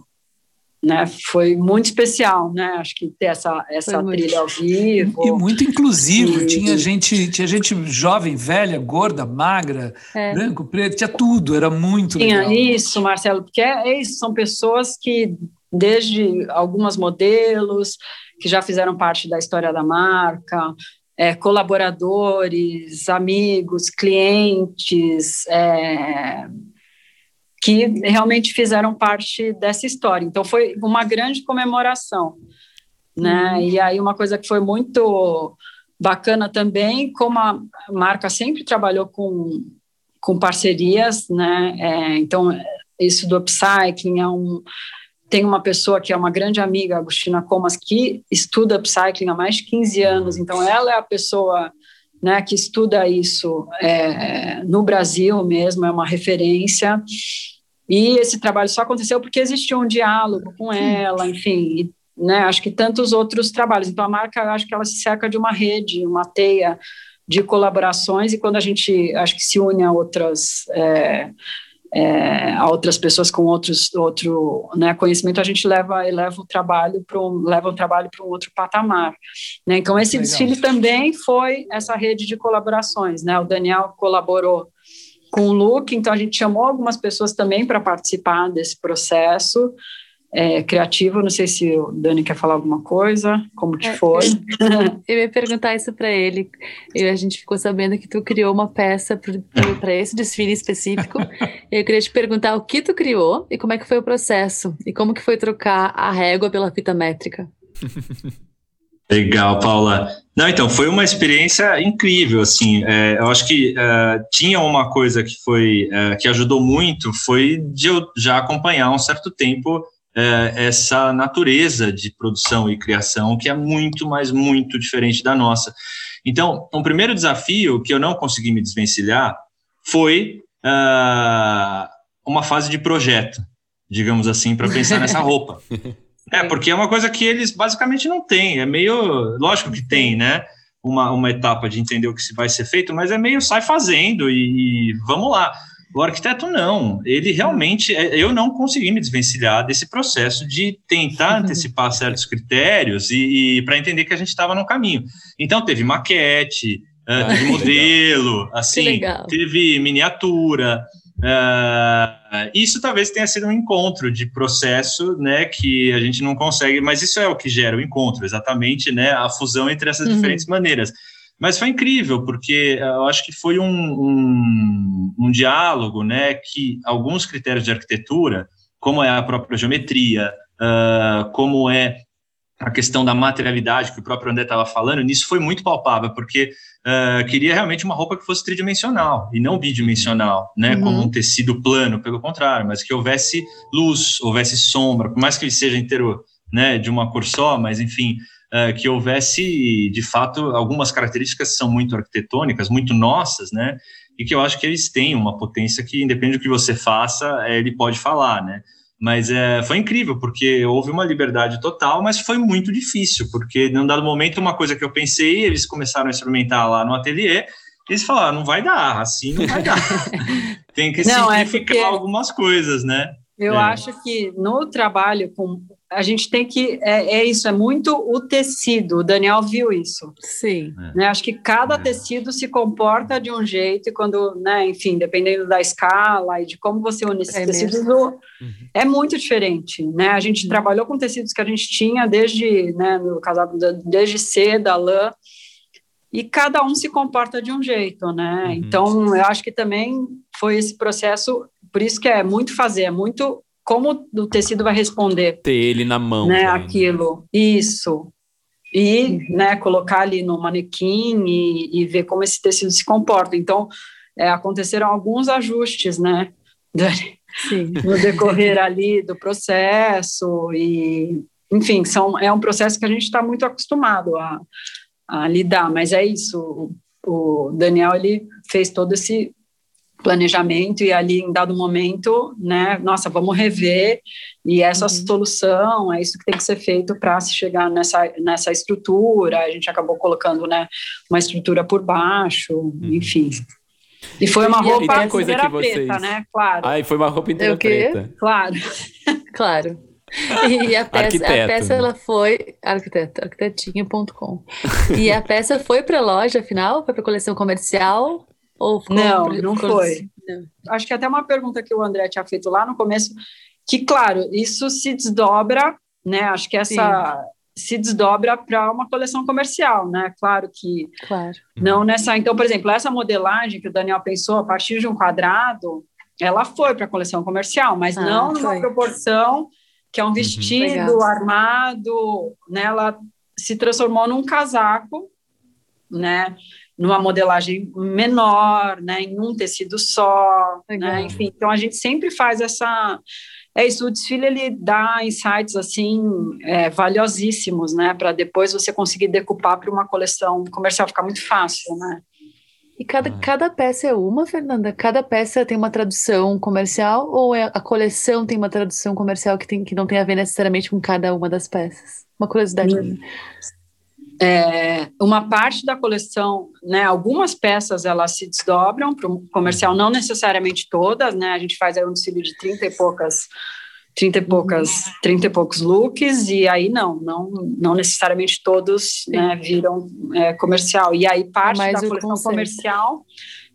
né, foi muito especial, né? Acho que ter essa, essa trilha ao vivo. E muito inclusivo. E... Tinha gente, tinha gente jovem, velha, gorda, magra, é. branco, preto, tinha tudo, era muito tinha legal. isso, Marcelo, porque é, é isso, são pessoas que, desde algumas modelos, que já fizeram parte da história da marca, é, colaboradores, amigos, clientes, é, que realmente fizeram parte dessa história. Então foi uma grande comemoração, né? Uhum. E aí uma coisa que foi muito bacana também, como a marca sempre trabalhou com, com parcerias, né? É, então isso do upcycling é um tem uma pessoa que é uma grande amiga, Agostina Comas, que estuda upcycling há mais de 15 anos, então ela é a pessoa né, que estuda isso é, no Brasil mesmo, é uma referência, e esse trabalho só aconteceu porque existiu um diálogo com ela, enfim, né, acho que tantos outros trabalhos. Então, a marca, acho que ela se cerca de uma rede, uma teia de colaborações, e quando a gente, acho que se une a outras... É, é, a outras pessoas com outros outro né, conhecimento a gente leva leva o trabalho para um, leva o trabalho para um outro patamar né? então esse Legal. desfile também foi essa rede de colaborações né o Daniel colaborou com o look, então a gente chamou algumas pessoas também para participar desse processo é, criativo. Não sei se o Dani quer falar alguma coisa, como que é, foi. Eu, eu, ia perguntar isso para ele. E a gente ficou sabendo que tu criou uma peça para esse desfile específico. [laughs] eu queria te perguntar o que tu criou e como é que foi o processo e como que foi trocar a régua pela fita métrica. [laughs] Legal, Paula. Não, então, foi uma experiência incrível, assim, é, eu acho que é, tinha uma coisa que foi, é, que ajudou muito, foi de eu já acompanhar um certo tempo é, essa natureza de produção e criação, que é muito, mas muito diferente da nossa. Então, um primeiro desafio que eu não consegui me desvencilhar foi uma fase de projeto, digamos assim, para pensar nessa roupa. [laughs] É, porque é uma coisa que eles basicamente não têm. É meio. Lógico que tem, né? Uma, uma etapa de entender o que vai ser feito, mas é meio sai fazendo e, e vamos lá. O arquiteto não, ele realmente, é, eu não consegui me desvencilhar desse processo de tentar [laughs] antecipar certos critérios e, e para entender que a gente estava no caminho. Então teve maquete, uh, teve modelo, assim, teve miniatura, Uh, isso talvez tenha sido um encontro de processo, né, que a gente não consegue, mas isso é o que gera o encontro, exatamente, né, a fusão entre essas uhum. diferentes maneiras. Mas foi incrível, porque eu acho que foi um, um, um, diálogo, né, que alguns critérios de arquitetura, como é a própria geometria, uh, como é a questão da materialidade que o próprio André estava falando, nisso foi muito palpável, porque uh, queria realmente uma roupa que fosse tridimensional e não bidimensional, né, uhum. como um tecido plano, pelo contrário, mas que houvesse luz, houvesse sombra, por mais que ele seja inteiro, né, de uma cor só, mas enfim, uh, que houvesse, de fato, algumas características que são muito arquitetônicas, muito nossas, né, e que eu acho que eles têm uma potência que, independente do que você faça, ele pode falar, né, mas é, foi incrível, porque houve uma liberdade total, mas foi muito difícil, porque num dado momento, uma coisa que eu pensei, eles começaram a experimentar lá no ateliê, eles falaram, não vai dar, assim não vai dar. [laughs] Tem que não, é simplificar é algumas coisas, né? Eu é. acho que no trabalho com a gente tem que é, é, isso, é muito o tecido. O Daniel viu isso. Sim. É. Né? Acho que cada é. tecido se comporta de um jeito e quando, né, enfim, dependendo da escala e de como você une esses é tecidos, uhum. é muito diferente, né? A gente uhum. trabalhou com tecidos que a gente tinha desde, né, no caso desde seda, lã, e cada um se comporta de um jeito, né? Uhum. Então, eu acho que também foi esse processo, por isso que é muito fazer, é muito como o tecido vai responder. Ter ele na mão. Né, aquilo. Isso. E né, colocar ali no manequim e, e ver como esse tecido se comporta. Então, é, aconteceram alguns ajustes, né? Sim. no decorrer ali do processo e enfim são é um processo que a gente está muito acostumado a, a, lidar mas é isso o, o Daniel ele fez todo esse planejamento e ali em dado momento, né, nossa, vamos rever e essa uhum. solução, é isso que tem que ser feito para se chegar nessa, nessa estrutura, a gente acabou colocando, né, uma estrutura por baixo, uhum. enfim. E foi uma roupa e coisa que vocês... preta, né, claro. Ah, e foi uma roupa inteira preta. Claro. [laughs] claro. E a peça, a peça ela foi arquiteto, arquitetinha.com. E a peça foi para loja afinal, foi para coleção comercial ou não, não foi. Não. Acho que até uma pergunta que o André tinha feito lá no começo, que, claro, isso se desdobra, né? Acho que essa Sim. se desdobra para uma coleção comercial, né? Claro que claro. não nessa. Então, por exemplo, essa modelagem que o Daniel pensou a partir de um quadrado, ela foi para a coleção comercial, mas ah, não foi. numa proporção que é um uhum. vestido uhum. armado, né? Ela se transformou num casaco, né? Numa modelagem menor, né, em um tecido só, né, enfim, então a gente sempre faz essa, é isso, o desfile ele dá insights assim é, valiosíssimos, né, para depois você conseguir decupar para uma coleção comercial ficar muito fácil, né. E cada, ah. cada peça é uma, Fernanda? Cada peça tem uma tradução comercial ou é, a coleção tem uma tradução comercial que, tem, que não tem a ver necessariamente com cada uma das peças? Uma curiosidade. Hum é, uma parte da coleção, né, algumas peças elas se desdobram para o comercial, não necessariamente todas, né, a gente faz aí um desfile de 30 e poucas 30 e poucas, 30 e poucos looks, e aí não, não, não necessariamente todos né, viram é, comercial. E aí parte da coleção conceito. comercial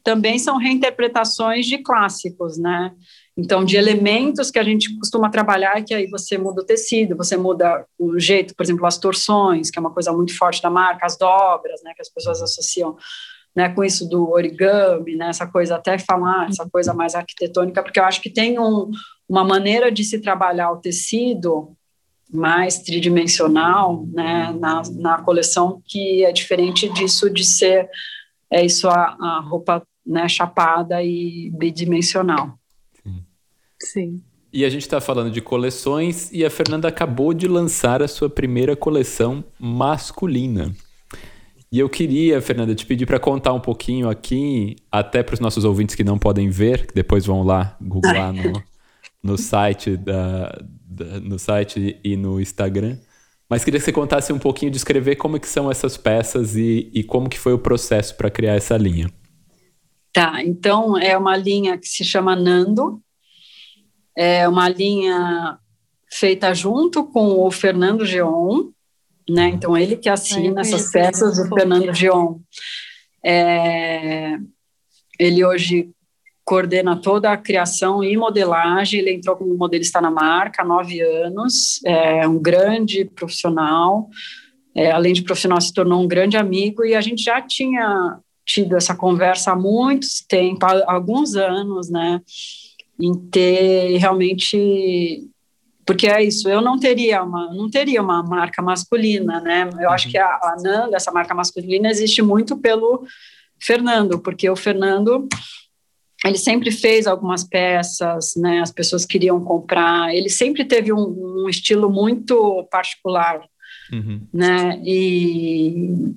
também são reinterpretações de clássicos, né? Então, de elementos que a gente costuma trabalhar, que aí você muda o tecido, você muda o jeito, por exemplo, as torções, que é uma coisa muito forte da marca, as dobras, né, que as pessoas associam né, com isso do origami, né, essa coisa até falar, essa coisa mais arquitetônica, porque eu acho que tem um, uma maneira de se trabalhar o tecido mais tridimensional, né, na, na coleção, que é diferente disso de ser é isso a, a roupa né, chapada e bidimensional. Sim. E a gente está falando de coleções e a Fernanda acabou de lançar a sua primeira coleção masculina. E eu queria, Fernanda, te pedir para contar um pouquinho aqui, até para os nossos ouvintes que não podem ver, que depois vão lá googlar no, [laughs] no site da, da, no site e no Instagram. Mas queria que você contasse um pouquinho, descrever como que são essas peças e, e como que foi o processo para criar essa linha. Tá, então é uma linha que se chama Nando, é uma linha feita junto com o Fernando Geon, né? Então ele que assina essas peças, o Fernando Geon. É, ele hoje coordena toda a criação e modelagem. Ele entrou como modelista na marca há nove anos, é um grande profissional. É, além de profissional, se tornou um grande amigo e a gente já tinha tido essa conversa há muito tempo, há alguns anos, né? Em ter realmente porque é isso, eu não teria uma, não teria uma marca masculina, né? Eu acho que a, a Nanda, essa marca masculina, existe muito pelo Fernando, porque o Fernando ele sempre fez algumas peças, né? As pessoas queriam comprar. Ele sempre teve um, um estilo muito particular, uhum. né? E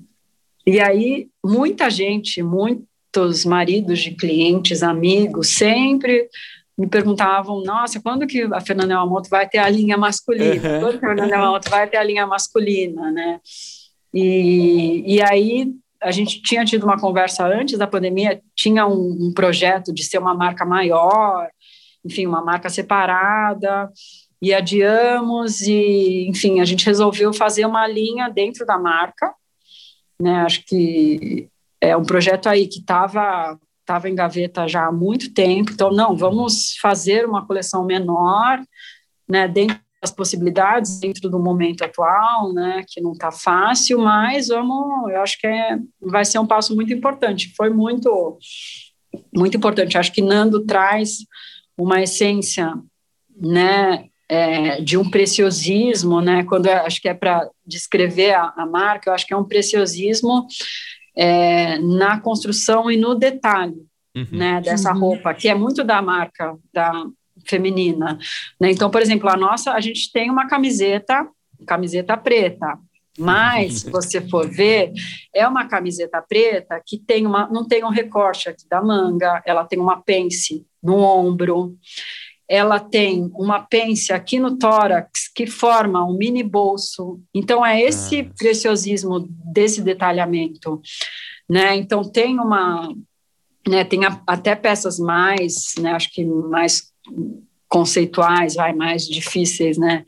e aí muita gente, muitos maridos de clientes, amigos, sempre me perguntavam, nossa, quando que a Fernanda Yamamoto vai ter a linha masculina? Uhum. Quando a Fernanda Yamamoto vai ter a linha masculina, né? E, e aí a gente tinha tido uma conversa antes da pandemia, tinha um, um projeto de ser uma marca maior, enfim, uma marca separada, e adiamos, e enfim, a gente resolveu fazer uma linha dentro da marca, né? Acho que é um projeto aí que estava estava em gaveta já há muito tempo, então não, vamos fazer uma coleção menor, né, dentro das possibilidades, dentro do momento atual, né, que não está fácil, mas vamos, eu acho que é, vai ser um passo muito importante, foi muito, muito importante, acho que Nando traz uma essência, né, é, de um preciosismo, né, quando acho que é para descrever a, a marca, eu acho que é um preciosismo é, na construção e no detalhe uhum. né, dessa uhum. roupa, que é muito da marca da feminina. Né? Então, por exemplo, a nossa, a gente tem uma camiseta, camiseta preta, mas, se você for ver, é uma camiseta preta que tem uma, não tem um recorte aqui da manga, ela tem uma pence no ombro, ela tem uma pence aqui no tórax que forma um mini bolso. Então é esse ah. preciosismo desse detalhamento, né? Então tem uma, né? Tem a, até peças mais, né? Acho que mais conceituais, vai mais difíceis, né?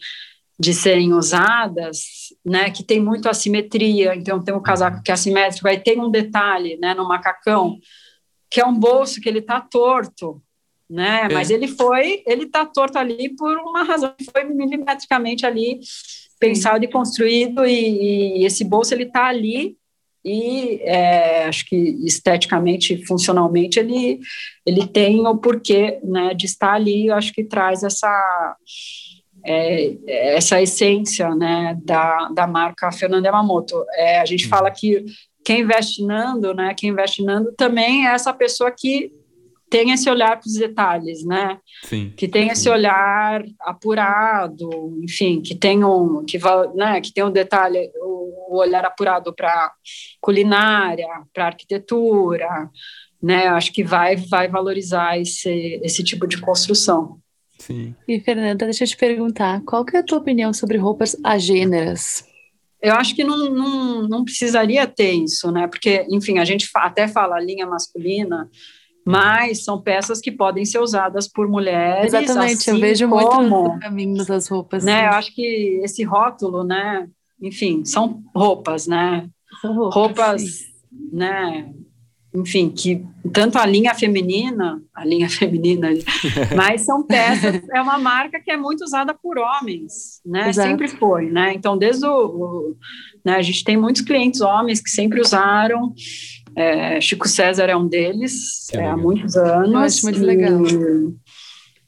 De serem usadas, né? Que tem muito assimetria. Então tem um casaco que é assimétrico, aí tem um detalhe, né? No macacão que é um bolso que ele está torto, né? É. Mas ele foi, ele está torto ali por uma razão, foi milimetricamente ali pensado e construído e, e esse bolso ele está ali e é, acho que esteticamente, funcionalmente ele ele tem o porquê, né, de estar ali. Eu acho que traz essa é, essa essência, né, da, da marca Fernanda Yamamoto. É, a gente fala que quem investe Nando, né, quem investe Nando também é essa pessoa que tem esse olhar para os detalhes, né? Sim. Que tem esse olhar apurado, enfim, que tem um, que, né, que tem um detalhe, o, o olhar apurado para culinária, para arquitetura, né? Acho que vai, vai valorizar esse, esse tipo de construção. Sim. E Fernanda, deixa eu te perguntar, qual que é a tua opinião sobre roupas agêneras? Eu acho que não, não, não precisaria ter isso, né? Porque, enfim, a gente até fala linha masculina, mas são peças que podem ser usadas por mulheres. Exatamente, assim eu vejo como, muito caminhos das roupas. Né, eu acho que esse rótulo, né, enfim, são roupas, né? São roupas, roupas né? Enfim, que tanto a linha feminina, a linha [laughs] feminina, [laughs] mas são peças, é uma marca que é muito usada por homens, né? Exato. Sempre foi, né? Então, desde o, o né, a gente tem muitos clientes homens que sempre usaram, é, Chico César é um deles, é, há muitos anos. Eu acho muito e, legal.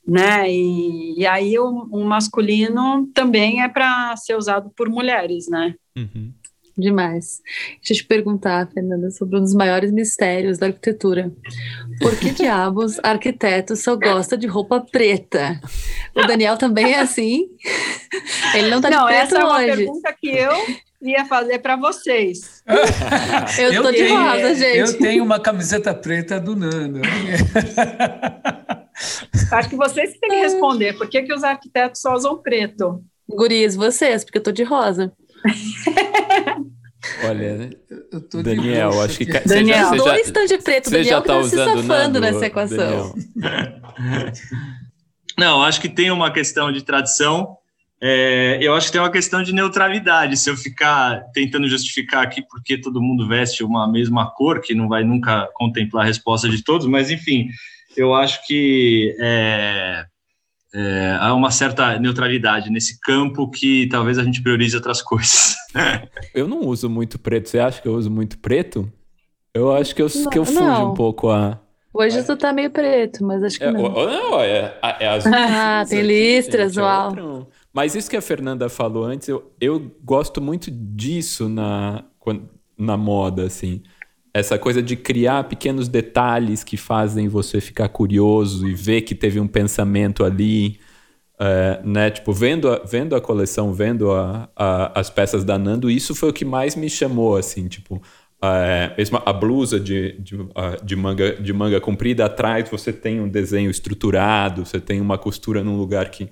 né? E, e aí o, o, masculino também é para ser usado por mulheres, né? Uhum. Demais. Deixa eu te perguntar, Fernanda, sobre um dos maiores mistérios da arquitetura. Por que diabos [laughs] arquiteto só gosta de roupa preta? O Daniel também é assim? Ele não tá de não, preto essa é uma pergunta que eu ia fazer para vocês. [laughs] eu, eu tô tenho, de rosa, gente. Eu tenho uma camiseta preta do Nando. [laughs] Acho que vocês têm que responder. Por que, que os arquitetos só usam preto? Gurias, vocês, porque eu tô de rosa. [laughs] Olha, Daniel, acho que Daniel, você já, dois estão de preto. Você Daniel já tá, tá usando se safando nessa equação. Não, acho que tem uma questão de tradição. É, eu acho que tem uma questão de neutralidade. Se eu ficar tentando justificar aqui porque todo mundo veste uma mesma cor, que não vai nunca contemplar a resposta de todos, mas enfim, eu acho que é, é, há uma certa neutralidade nesse campo que talvez a gente priorize outras coisas. [laughs] eu não uso muito preto. Você acha que eu uso muito preto? Eu acho que eu, não, que eu fujo não. um pouco a. Hoje é. tu tá meio preto, mas acho que é, não. não, é, é azul. Ah, tem listras, gente, uau. Mas isso que a Fernanda falou antes, eu, eu gosto muito disso na, na moda, assim essa coisa de criar pequenos detalhes que fazem você ficar curioso e ver que teve um pensamento ali, é, né? Tipo, vendo a, vendo a coleção, vendo a, a, as peças da Nando, isso foi o que mais me chamou, assim, tipo, é, a blusa de, de, de, manga, de manga comprida, atrás você tem um desenho estruturado, você tem uma costura num lugar que,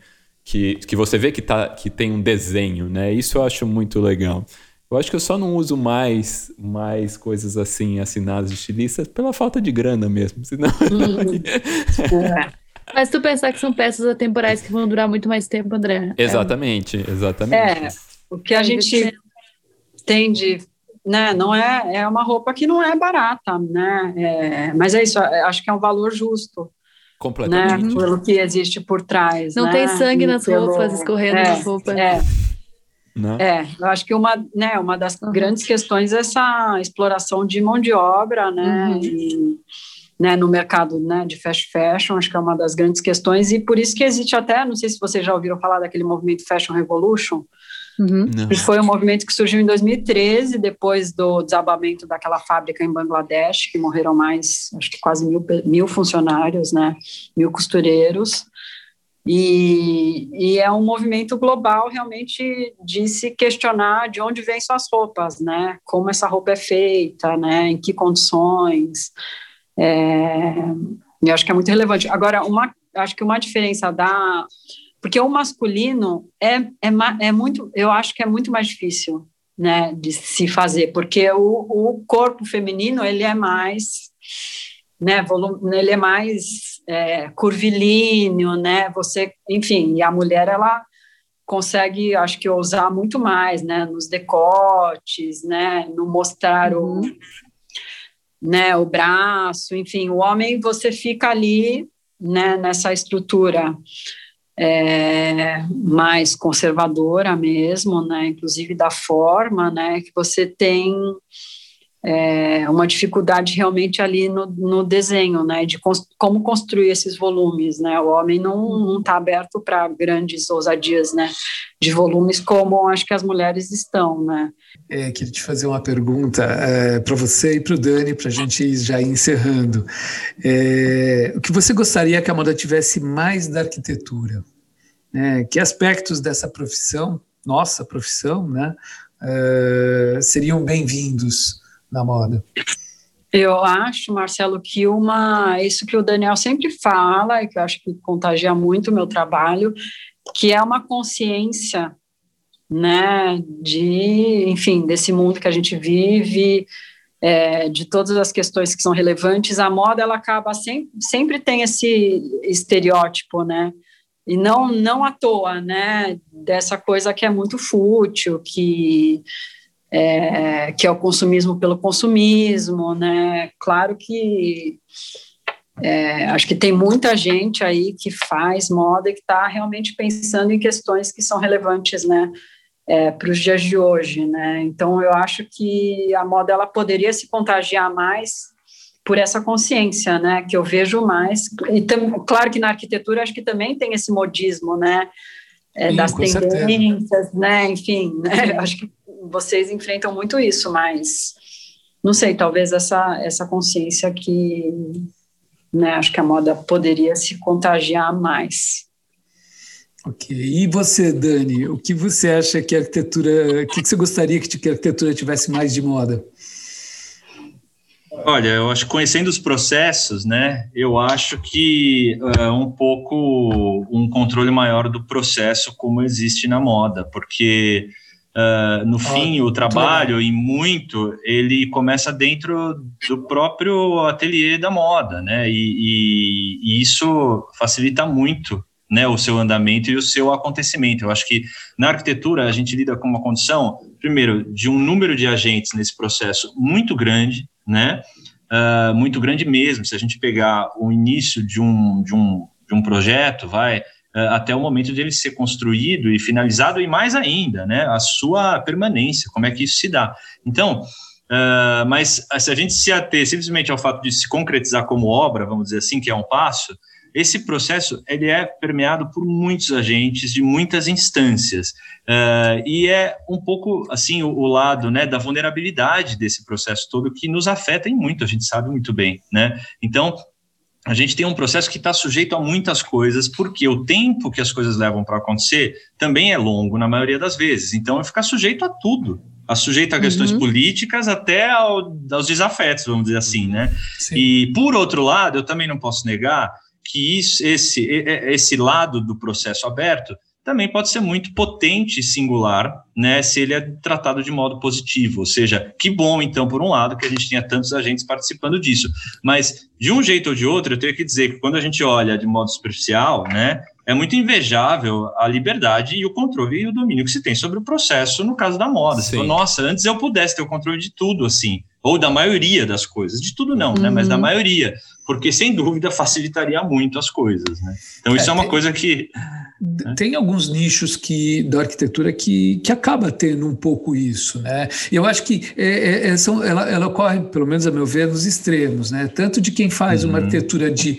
que, que você vê que, tá, que tem um desenho, né? Isso eu acho muito legal. Eu acho que eu só não uso mais, mais coisas assim assinadas de estilistas pela falta de grana mesmo. Senão... Uhum. Mas tu pensar que são peças atemporais que vão durar muito mais tempo, André. Exatamente, é. exatamente. É, o que a gente tem de. Né, não é, é uma roupa que não é barata, né? É, mas é isso, acho que é um valor justo. Completamente. Né, pelo que existe por trás. Não né? tem sangue nas pelo, roupas, escorrendo é, nas roupas. É. Né? É, eu acho que uma, né, uma das uhum. grandes questões é essa exploração de mão de obra, né, uhum. e, né, no mercado né, de fast fashion, acho que é uma das grandes questões, e por isso que existe até, não sei se vocês já ouviram falar daquele movimento Fashion Revolution, uhum. foi um movimento que surgiu em 2013, depois do desabamento daquela fábrica em Bangladesh, que morreram mais, acho que quase mil, mil funcionários, né, mil costureiros, e, e, é um movimento global realmente de se questionar de onde vêm suas roupas, né? Como essa roupa é feita, né? Em que condições. É, eu acho que é muito relevante. Agora, uma, acho que uma diferença da... Porque o masculino é, é, é muito... Eu acho que é muito mais difícil, né? De se fazer, porque o, o corpo feminino, ele é mais... Né, volume, ele é mais é, curvilíneo, né? Você, enfim, e a mulher ela consegue, acho que usar muito mais, né? Nos decotes, né? No mostrar uhum. o, né? O braço, enfim, o homem você fica ali, né? Nessa estrutura é, mais conservadora mesmo, né? Inclusive da forma, né? Que você tem é, uma dificuldade realmente ali no, no desenho, né, de cons como construir esses volumes, né, o homem não está aberto para grandes ousadias, né, de volumes como acho que as mulheres estão, né. É, queria te fazer uma pergunta é, para você e para o Dani, para a gente ir já encerrando. É, o que você gostaria que a moda tivesse mais da arquitetura? Né? Que aspectos dessa profissão, nossa profissão, né, é, seriam bem-vindos na moda? Eu acho, Marcelo, que uma isso que o Daniel sempre fala, e que eu acho que contagia muito o meu trabalho, que é uma consciência, né, de, enfim, desse mundo que a gente vive, é, de todas as questões que são relevantes. A moda ela acaba sempre, sempre tem esse estereótipo, né? E não não à toa, né? Dessa coisa que é muito fútil, que é, que é o consumismo pelo consumismo, né? Claro que é, acho que tem muita gente aí que faz moda e que está realmente pensando em questões que são relevantes, né? É, para os dias de hoje, né? Então eu acho que a moda ela poderia se contagiar mais por essa consciência, né, que eu vejo mais. E tam, claro que na arquitetura acho que também tem esse modismo, né, é, Sim, das tendências, certeza. né, enfim, né, [laughs] acho que vocês enfrentam muito isso, mas não sei, talvez essa essa consciência que, né, acho que a moda poderia se contagiar mais. Ok. E você, Dani, o que você acha que a arquitetura, o que você gostaria que a arquitetura tivesse mais de moda? Olha, eu acho que conhecendo os processos, né, eu acho que é um pouco um controle maior do processo como existe na moda, porque uh, no ah, fim o trabalho, em muito, ele começa dentro do próprio ateliê da moda, né, e, e, e isso facilita muito né, o seu andamento e o seu acontecimento. Eu acho que na arquitetura a gente lida com uma condição, primeiro, de um número de agentes nesse processo muito grande, né? Uh, muito grande mesmo. Se a gente pegar o início de um, de um, de um projeto, vai até o momento de ele ser construído e finalizado, e mais ainda, né? A sua permanência, como é que isso se dá. Então, uh, mas se a gente se ater simplesmente ao fato de se concretizar como obra, vamos dizer assim, que é um passo, esse processo ele é permeado por muitos agentes de muitas instâncias uh, e é um pouco assim o, o, lado né da vulnerabilidade desse processo todo que nos afeta em muito a gente sabe muito bem né então a gente tem um processo que está sujeito a muitas coisas, porque o tempo que as coisas levam para acontecer também é longo na maioria das vezes. Então, é ficar sujeito a tudo, a sujeito a questões uhum. políticas até ao, aos desafetos, vamos dizer assim, né? Sim. E por outro lado, eu também não posso negar que isso, esse, esse lado do processo aberto também pode ser muito potente e singular, né, se ele é tratado de modo positivo. Ou seja, que bom, então, por um lado, que a gente tenha tantos agentes participando disso. Mas, de um jeito ou de outro, eu tenho que dizer que quando a gente olha de modo superficial, né, é muito invejável a liberdade e o controle e o domínio que se tem sobre o processo no caso da moda. Você fala, nossa, antes eu pudesse ter o controle de tudo, assim, ou da maioria das coisas, de tudo não, uhum. né, mas da uhum. maioria porque sem dúvida facilitaria muito as coisas, né? Então isso é, é uma coisa que? Tem alguns nichos que da arquitetura que, que acaba tendo um pouco isso, né? Eu acho que é, é, é são, ela, ela ocorre, pelo menos a meu ver, nos extremos, né? Tanto de quem faz uhum. uma arquitetura de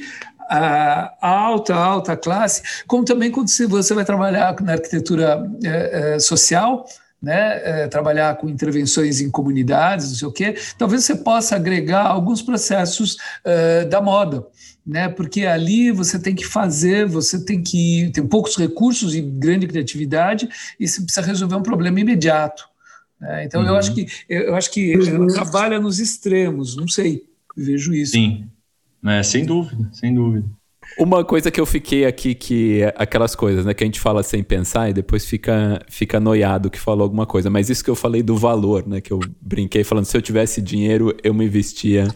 a alta, alta classe, como também quando você vai trabalhar na arquitetura é, é, social, né, é, trabalhar com intervenções em comunidades, não sei o quê, talvez você possa agregar alguns processos é, da moda, né, porque ali você tem que fazer, você tem que tem poucos recursos e grande criatividade e você precisa resolver um problema imediato. Né? Então uhum. eu acho que eu acho que uhum. trabalha nos extremos, não sei, vejo isso. Sim, é, sem dúvida, sem dúvida. Uma coisa que eu fiquei aqui, que é aquelas coisas, né, que a gente fala sem pensar e depois fica, fica noiado que falou alguma coisa. Mas isso que eu falei do valor, né, que eu brinquei falando, se eu tivesse dinheiro, eu me vestia,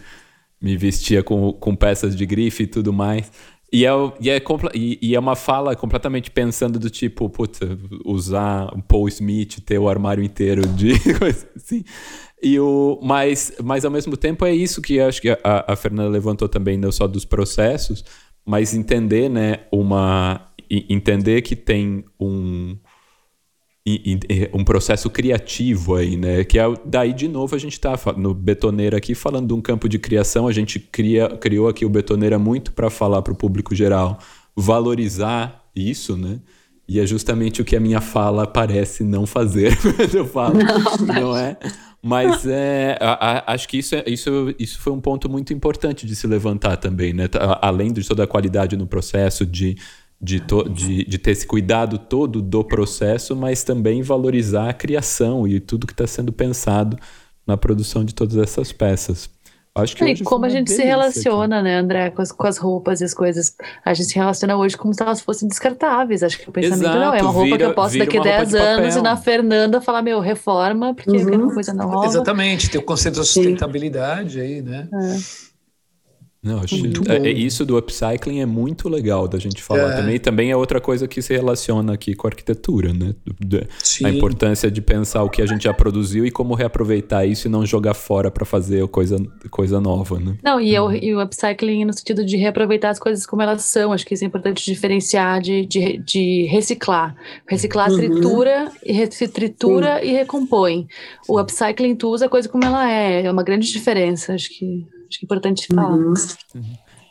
me vestia com, com peças de grife e tudo mais. E é, e, é, e, é uma fala completamente pensando do tipo, putz, usar um Paul Smith, ter o armário inteiro de [laughs] coisa assim. E o, mas, mas ao mesmo tempo é isso que acho que a, a Fernanda levantou também, não só dos processos, mas entender, né, uma entender que tem um um processo criativo aí, né? Que é daí de novo a gente está no betoneira aqui falando de um campo de criação. A gente cria, criou aqui o betoneira muito para falar para o público geral, valorizar isso, né? E é justamente o que a minha fala parece não fazer [laughs] quando eu falo, não, não é? Mas é, a, a, acho que isso, é, isso, isso foi um ponto muito importante de se levantar também, né? Além de toda a qualidade no processo, de, de, to, de, de ter esse cuidado todo do processo, mas também valorizar a criação e tudo que está sendo pensado na produção de todas essas peças. Acho que e como a gente se relaciona, aqui. né, André, com as, com as roupas e as coisas. A gente se relaciona hoje como se elas fossem descartáveis. Acho que o pensamento Exato, não. É uma roupa vira, que eu posso daqui a 10 anos e na Fernanda falar, meu, reforma, porque uhum. é uma coisa nova. Exatamente, tem o conceito da sustentabilidade Sim. aí, né? É. Não, acho é, é, isso do upcycling é muito legal da gente falar é. também. Também é outra coisa que se relaciona aqui com a arquitetura, né? A importância de pensar o que a gente já produziu e como reaproveitar isso e não jogar fora para fazer coisa, coisa nova, né? Não, e, uhum. e, o upcycling no sentido de reaproveitar as coisas como elas são. Acho que isso é importante diferenciar de, de, de reciclar. Reciclar uhum. tritura, e tritura e recompõe. O upcycling tu usa a coisa como ela é. É uma grande diferença, acho que Acho que é importante falar. Uhum.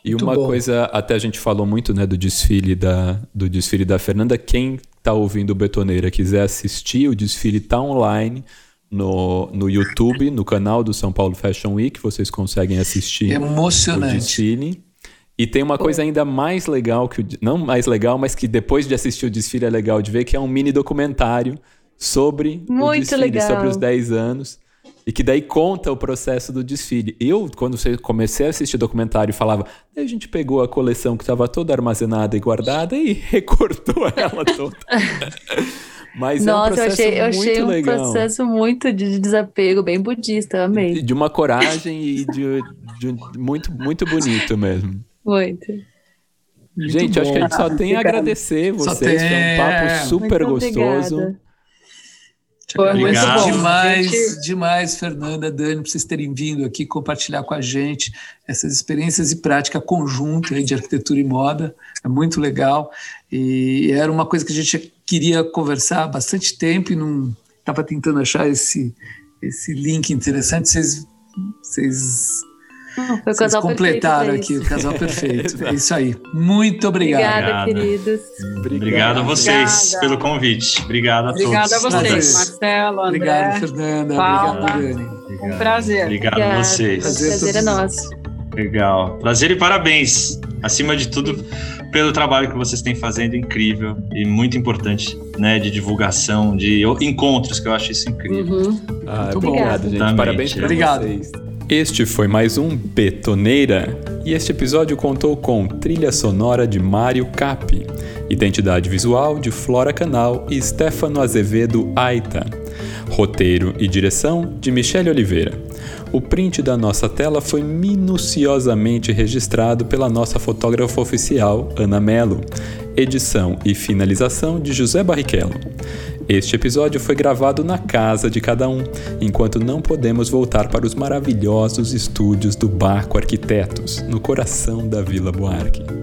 E muito uma bom. coisa, até a gente falou muito né, do desfile da, do desfile da Fernanda. Quem está ouvindo o Betoneira quiser assistir, o desfile está online no, no YouTube, no canal do São Paulo Fashion Week. Vocês conseguem assistir Emocionante. o desfile. E tem uma coisa ainda mais legal, que o, não mais legal, mas que depois de assistir o desfile é legal de ver, que é um mini documentário sobre Muito o desfile, legal. sobre os 10 anos. E que daí conta o processo do desfile. Eu, quando comecei a assistir o documentário, falava: a gente pegou a coleção que estava toda armazenada e guardada e [laughs] recortou ela toda. [laughs] Mas Nossa, é um processo eu achei, eu achei um legal. processo muito de desapego, bem budista, amei. De uma coragem e de, de muito, muito bonito mesmo. Muito. Muito gente, bom. acho que a gente só tem a agradecer vocês. Tem... Foi um papo super muito gostoso. Obrigada. Foi muito bom. Demais, gente... [laughs] demais, Fernanda, Dani, para vocês terem vindo aqui compartilhar com a gente essas experiências e prática conjunta de arquitetura e moda. É muito legal. E era uma coisa que a gente queria conversar há bastante tempo e não estava tentando achar esse, esse link interessante. Vocês, vocês foi o casal completaram aqui o casal perfeito. [laughs] é isso aí. Muito obrigado. Obrigada, queridos. Obrigado, obrigado a vocês Obrigada. pelo convite. Obrigado a Obrigada todos. Obrigada a vocês, Marcelo, André. Obrigado, Fernanda. Paula. Obrigado, Dani. Um prazer. Obrigado a vocês. Prazer, prazer é nosso. Legal. Prazer e parabéns. Acima de tudo, pelo trabalho que vocês têm fazendo, incrível e muito importante, né? De divulgação, de encontros, que eu acho isso incrível. Uhum. Ah, muito obrigado, gente. Parabéns para Obrigado. vocês. Este foi mais um Betoneira e este episódio contou com trilha sonora de Mário Cap, identidade visual de Flora Canal e Stefano Azevedo Aita, roteiro e direção de Michele Oliveira. O print da nossa tela foi minuciosamente registrado pela nossa fotógrafa oficial, Ana Melo. Edição e finalização de José Barrichello. Este episódio foi gravado na casa de cada um, enquanto não podemos voltar para os maravilhosos estúdios do Barco Arquitetos, no coração da Vila Buarque.